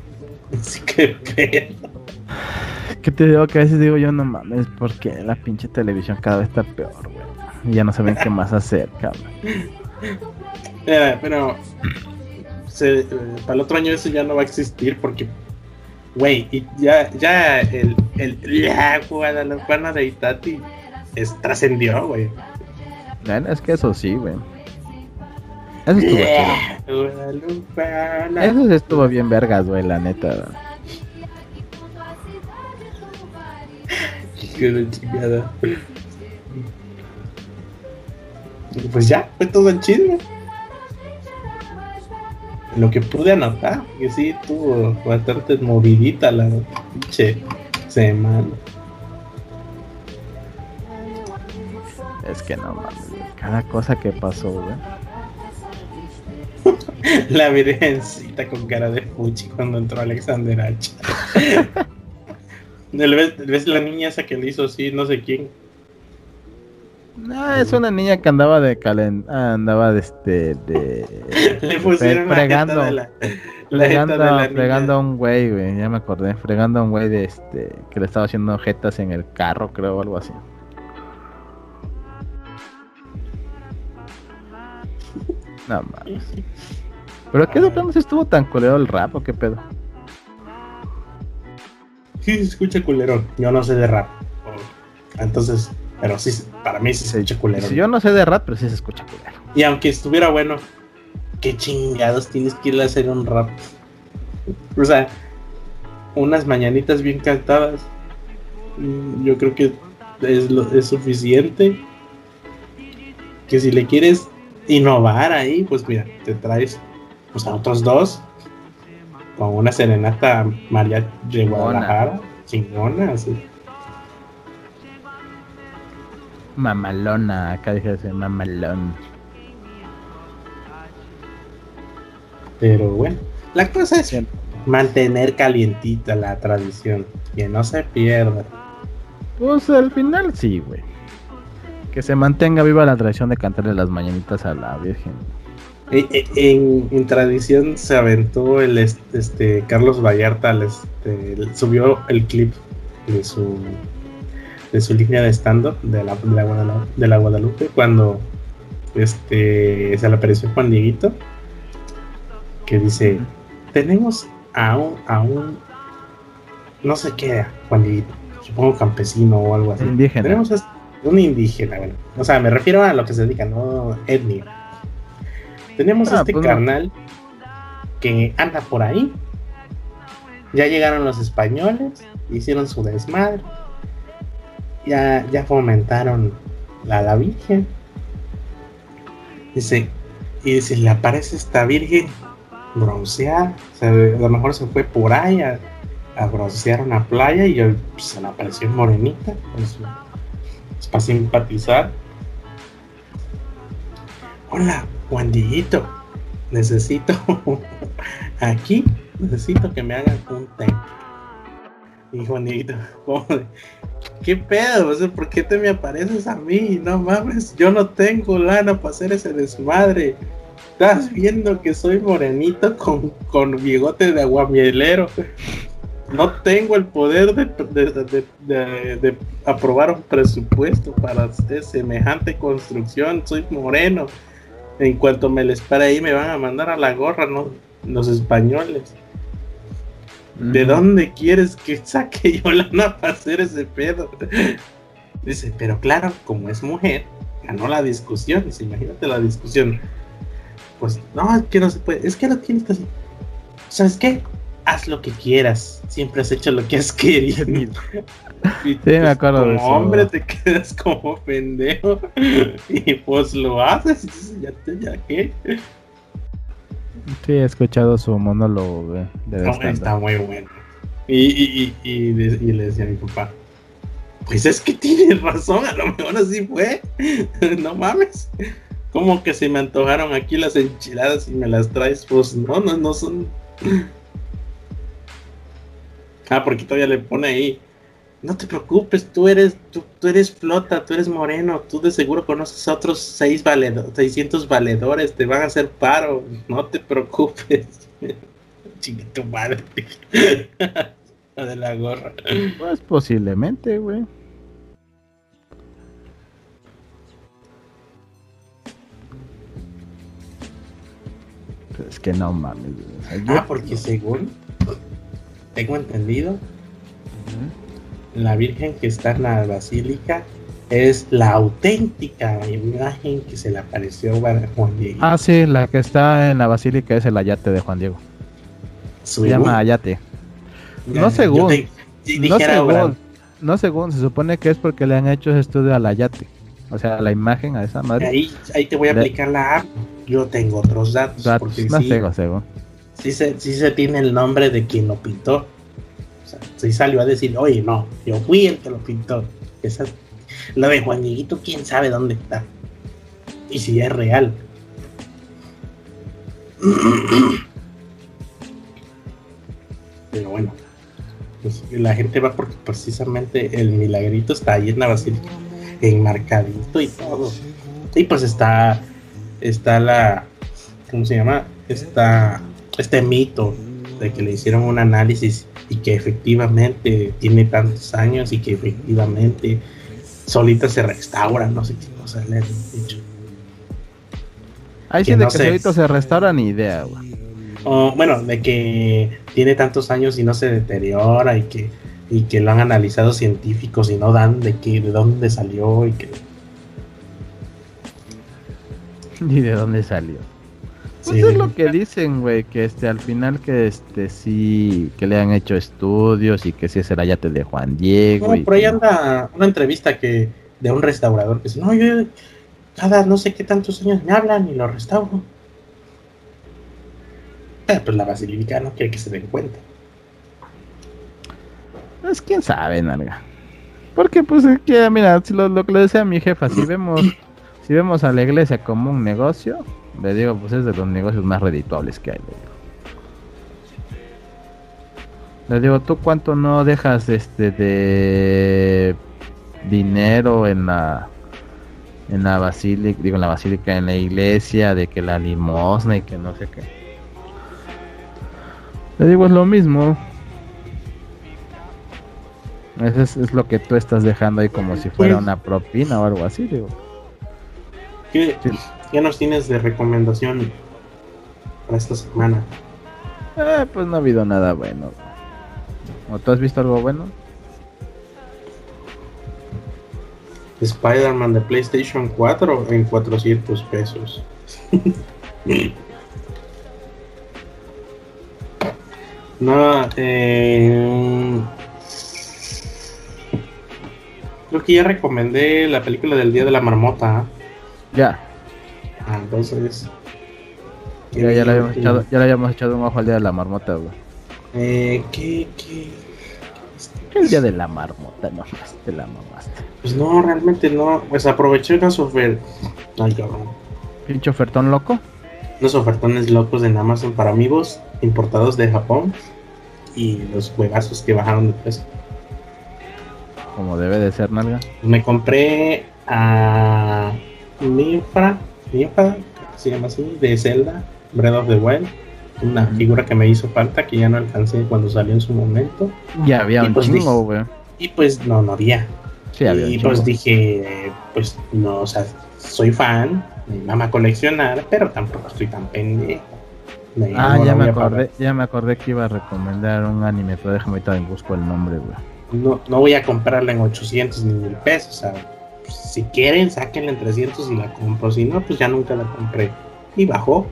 Así que pedo. ¿Qué te digo? Que a veces digo yo, no mames, porque la pinche televisión cada vez está peor, güey. Ya no saben qué más hacer, cabrón. pero se, para el otro año eso ya no va a existir porque, güey, y ya, ya el, el, la Guadalajara de Itati es, trascendió, güey. Es que eso sí, güey. Eso estuvo chido. Eso estuvo bien vergas, güey, la neta. Chingada. Pues ya, fue todo el chisme. Lo que pude anotar, que sí tuvo bastante movidita la pinche semana. Es que no mames, cada cosa que pasó, güey. La virgencita con cara de fuchi cuando entró Alexander H. ¿Ves, la niña esa que le hizo así, no sé quién? No, es una niña que andaba de calen... andaba de este de le pusieron fregando la, fregando, a un güey, güey, ya me acordé, fregando a un güey de este que le estaba haciendo jetas en el carro, creo, o algo así. No mames. ¿Pero qué de plano estuvo tan culero el rap o qué pedo? Sí, se escucha culero. Yo no sé de rap. Entonces, pero sí, para mí sí se escucha culero. yo no sé de rap, pero sí se escucha culero. Y aunque estuviera bueno, qué chingados tienes que ir a hacer un rap. O sea, unas mañanitas bien cantadas. Mm, yo creo que es, lo, es suficiente. Que si le quieres innovar ahí, pues mira, te traes pues, a otros dos con una serenata María de Guadalajara, chingona, así. Mamalona, acá dije ese mamalón. Pero bueno, la cosa es mantener calientita la tradición, que no se pierda. Pues al final sí, güey. Que se mantenga viva la tradición de cantarle las mañanitas a la Virgen. E, e, en, tradición se aventó el este, Carlos Vallarta, este, subió el clip de su de su línea de stand-up de la, de, la Guadalupe, cuando este, se le apareció Juan Dieguito, que dice, tenemos a un, a un, no sé qué, Juan Dieguito, supongo campesino o algo así. Indígena. Tenemos un indígena, bueno, o sea, me refiero a lo que se dedica, no etnia. Tenemos ah, este pues carnal que anda por ahí. Ya llegaron los españoles, hicieron su desmadre. Ya, ya fomentaron la, la Virgen. Dice, y si le aparece esta Virgen bronceada, o sea, a lo mejor se fue por ahí a, broncear una playa y pues, se le apareció morenita, pues, pues, para simpatizar. Hola, Juan necesito aquí, necesito que me hagan un té. Y Juan ¿qué pedo? ¿Por qué te me apareces a mí? No mames, yo no tengo lana para hacer ese desmadre. Estás viendo que soy morenito con, con bigote de aguamielero. No tengo el poder de, aprobar un presupuesto para semejante construcción. Soy moreno en cuanto me les pare ahí me van a mandar a la gorra, ¿no? Los españoles. ¿De dónde quieres que saque yo lana para hacer ese pedo? Dice, pero claro, como es mujer, ganó la discusión. Dice, imagínate la discusión. Pues no, es que no se puede. Es que lo tienes que hacer. ¿Sabes qué? Haz lo que quieras. Siempre has hecho lo que has querido. sí, me acuerdo como hombre te quedas como pendejo y pues lo haces, ya te, ya qué. Sí, he escuchado su monólogo de, de Está muy bueno. Y, y, y, le decía a mi papá, pues es que tiene razón, a lo mejor así fue. no mames. Como que se me antojaron aquí las enchiladas y me las traes, pues no, no, no son. Ah, porque todavía le pone ahí no te preocupes, tú eres, tú, eres flota, tú eres moreno, tú de seguro conoces a otros seis valedores, 600 valedores, te van a hacer paro, no te preocupes. Chingue tu madre. la de la gorra. Pues posiblemente, güey. Es que no mames. Ah, porque según tengo entendido, la Virgen que está en la basílica es la auténtica imagen que se le apareció a Juan Diego. Ah, sí, la que está en la basílica es el ayate de Juan Diego. Se llama ayate. No según, no según, no según, se supone que es porque le han hecho ese estudio al ayate. O sea, la imagen a esa madre. Ahí, ahí te voy a aplicar la app. Yo tengo otros datos. porque más sí, según. Sí se, sí se tiene el nombre de quien lo pintó si salió a decir, oye, no, yo fui el que lo pintó. Esa, la de Juan Dieguito, quién sabe dónde está. Y si es real. Pero bueno, pues la gente va porque precisamente el milagrito está ahí en la basílica, enmarcadito y todo. Y pues está, está la, ¿cómo se llama? Está este mito de que le hicieron un análisis y que efectivamente tiene tantos años y que efectivamente solita se restaura, no sé qué cosa le han dicho. Ahí sí de que solito se restaura ni idea, güey. bueno, de que tiene tantos años y no se deteriora y que y que lo han analizado científicos y no dan de qué, de dónde salió y que ni de dónde salió. Pues es lo que dicen, güey, que este al final que este sí que le han hecho estudios y que sí es el ayate de Juan Diego. No, por ahí anda una entrevista que de un restaurador que dice, no, yo cada no sé qué tantos años me hablan y lo restauro. Pero pues la basílica no quiere que se den cuenta. Pues quién sabe, nalga. Porque pues que, mira, si lo, lo que le decía mi jefa, si vemos, si vemos a la iglesia como un negocio, le digo, pues es de los negocios más redituables que hay. Le digo, ¿tú cuánto no dejas este de dinero en la en la basílica, digo en la basílica, en la iglesia, de que la limosna y que no sé qué. Le digo, es lo mismo. Eso es, lo que tú estás dejando ahí como si fuera pues una propina o algo así, digo. ¿Qué, ¿Qué nos tienes de recomendación para esta semana? Eh, pues no ha habido nada bueno. ¿O tú has visto algo bueno? Spider-Man de PlayStation 4 en 400 pesos. no, eh, creo que ya recomendé la película del Día de la Marmota. Ya. Ah, entonces. Ya, ya, le habíamos echado, ya le habíamos echado un ojo al Día de la Marmota, Eh, ¿qué, qué? El día de la marmota, no, te la mamaste. Pues no, realmente no. Pues aproveché unas ofertas. Ay, cabrón. ¿Pinche ofertón loco? Unos ofertones locos en Amazon para amigos importados de Japón. Y los juegazos que bajaron de precio. Como debe de ser, nalga. Me compré a. Ninfa. Ninfa, se llama así, de Zelda, Breath of the Wild una figura que me hizo falta que ya no alcancé cuando salió en su momento. Ya había un pues chingo, güey. Y pues no, no había. Sí, había y pues dije, pues no, o sea, soy fan, me mama coleccionar, pero tampoco estoy tan pendejo. ah, ya me acordé, ya me acordé que iba a recomendar un anime, pero déjame ahorita en busco el nombre, güey. No, no voy a comprarla en 800 ni mil pesos, o sea, pues, si quieren, sáquenla en 300 y la compro, si no, pues ya nunca la compré. Y bajó,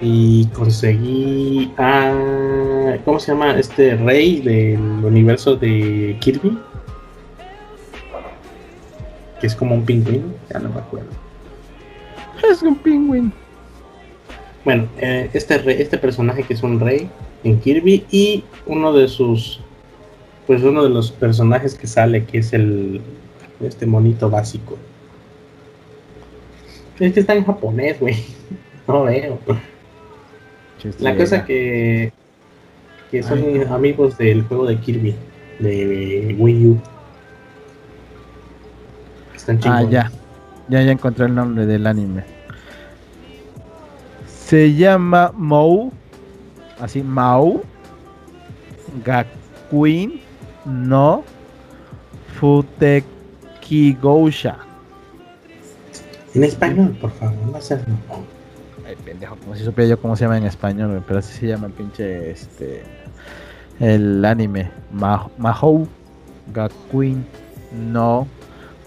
y conseguí a ¿cómo se llama? este rey del universo de Kirby. Que es como un pingüino ya no me acuerdo. Es un pingüino. Bueno eh, este rey, este personaje que es un rey en Kirby y uno de sus pues uno de los personajes que sale que es el este monito básico es que está en japonés güey no veo la cosa que, que son amigos del juego de Kirby, de Wii U. Están ah, ya. Ya, ya encontré el nombre del anime. Se llama Mou. Así, Mau. Gakuin no Futekigosha. En español, por favor, no seas Ay, pendejo, como si supiera yo cómo se llama en español, pero así se llama el pinche este el anime Mahou Gakuin no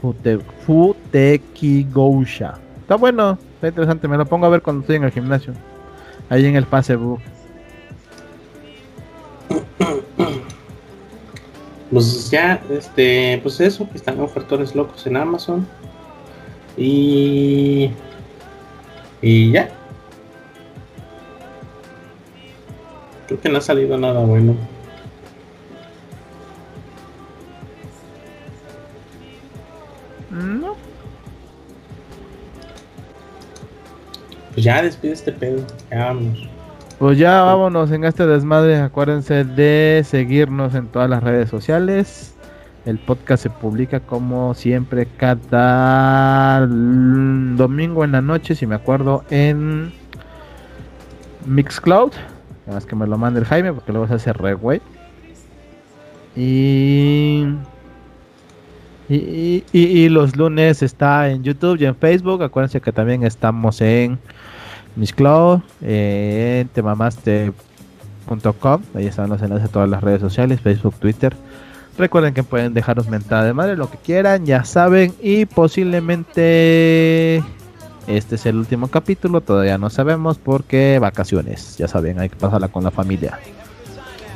Fute, Futekigousha. Está bueno, está interesante, me lo pongo a ver cuando estoy en el gimnasio. Ahí en el Facebook. Pues ya, este, pues eso, que están ofertones locos en Amazon. Y. Y ya, Creo que no ha salido nada bueno. No. Pues ya despide este pedo. Ya vámonos. Pues ya vámonos en este desmadre. Acuérdense de seguirnos en todas las redes sociales. El podcast se publica como siempre cada domingo en la noche, si me acuerdo, en Mixcloud. Además que me lo mande el Jaime porque luego se hace re güey. Y, y, y, los lunes está en YouTube y en Facebook. Acuérdense que también estamos en Miss Cloud, en temamaste.com. Ahí están los enlaces a todas las redes sociales: Facebook, Twitter. Recuerden que pueden dejaros mentada de madre, lo que quieran, ya saben. Y posiblemente este es el último capítulo, todavía no sabemos porque vacaciones, ya saben, hay que pasarla con la familia.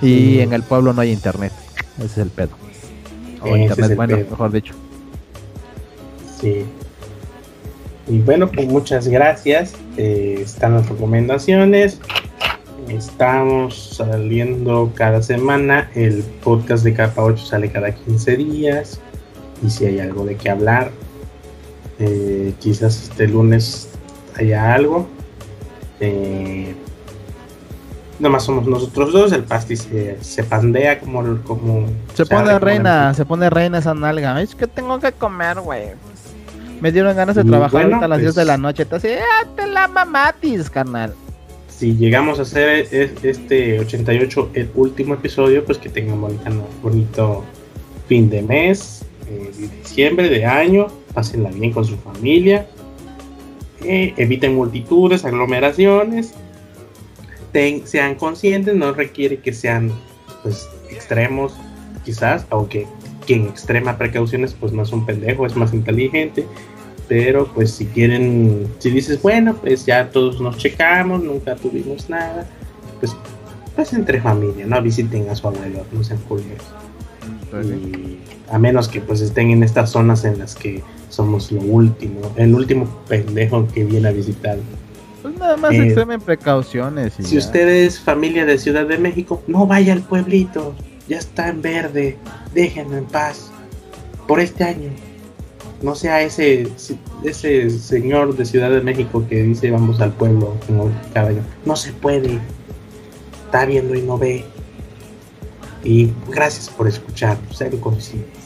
Y en el pueblo no hay internet, ese es el pedo. O internet, bueno, mejor dicho. Sí. Y bueno, pues muchas gracias. Eh, están las recomendaciones. Estamos saliendo cada semana. El podcast de Capa 8 sale cada 15 días. Y si hay algo de qué hablar, eh, quizás este lunes haya algo. Eh, más somos nosotros dos, el pasti se, pandea como, como se pone reina, se pone reina esa nalga. Es que tengo que comer, güey. Me dieron ganas de trabajar hasta las 10 de la pues noche. Entonces, ah, te la mamatis, carnal. Si llegamos a hacer este 88, el último episodio, pues que tengan un bonito fin de mes, eh, de diciembre, de año. Pásenla bien con su familia. Eh, eviten multitudes, aglomeraciones. sean conscientes, no requiere que sean pues extremos, quizás, aunque quien extrema precauciones pues no es un pendejo, es más inteligente. Pero pues si quieren, si dices, bueno, pues ya todos nos checamos, nunca tuvimos nada, pues, pues entre familia, no visiten a su abuelo, no sean curiosos. A menos que pues estén en estas zonas en las que somos lo último, el último pendejo que viene a visitar. Pues nada más eh, extremen precauciones. si usted es familia de Ciudad de México, no vaya al pueblito, ya está en verde, déjenlo en paz. Por este año, no sea ese, ese señor de Ciudad de México que dice vamos al pueblo cada año. No se puede. Está viendo y no ve. Y gracias por escuchar, ser conscientes.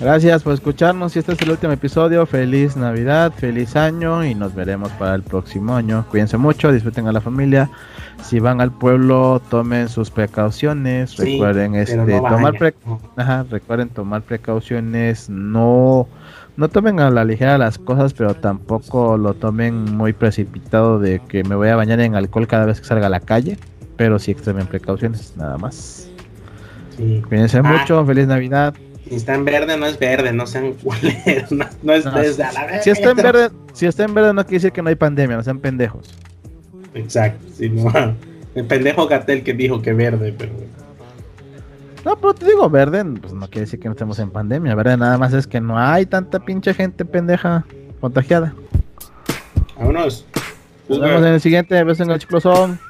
Gracias por escucharnos. Y este es el último episodio. Feliz Navidad, feliz año y nos veremos para el próximo año. Cuídense mucho, disfruten a la familia. Si van al pueblo, tomen sus precauciones. recuerden este tomar recuerden tomar precauciones. No no tomen a la ligera las cosas, pero tampoco lo tomen muy precipitado de que me voy a bañar en alcohol cada vez que salga a la calle. Pero sí extremen precauciones, nada más. Cuídense ah. mucho, feliz Navidad. Si está en verde, no es verde, no sean culeros, no, es desde a la vez. Si está en verde, si está en verde, no quiere decir que no hay pandemia, no sean pendejos. Exacto, sí, no. El pendejo Gatel que dijo que verde, pero. No, pero te digo, verde, pues no quiere decir que no estemos en pandemia. Verde nada más es que no hay tanta pinche gente pendeja contagiada. Vámonos. Nos vemos en el siguiente. Besos en el chiclosón.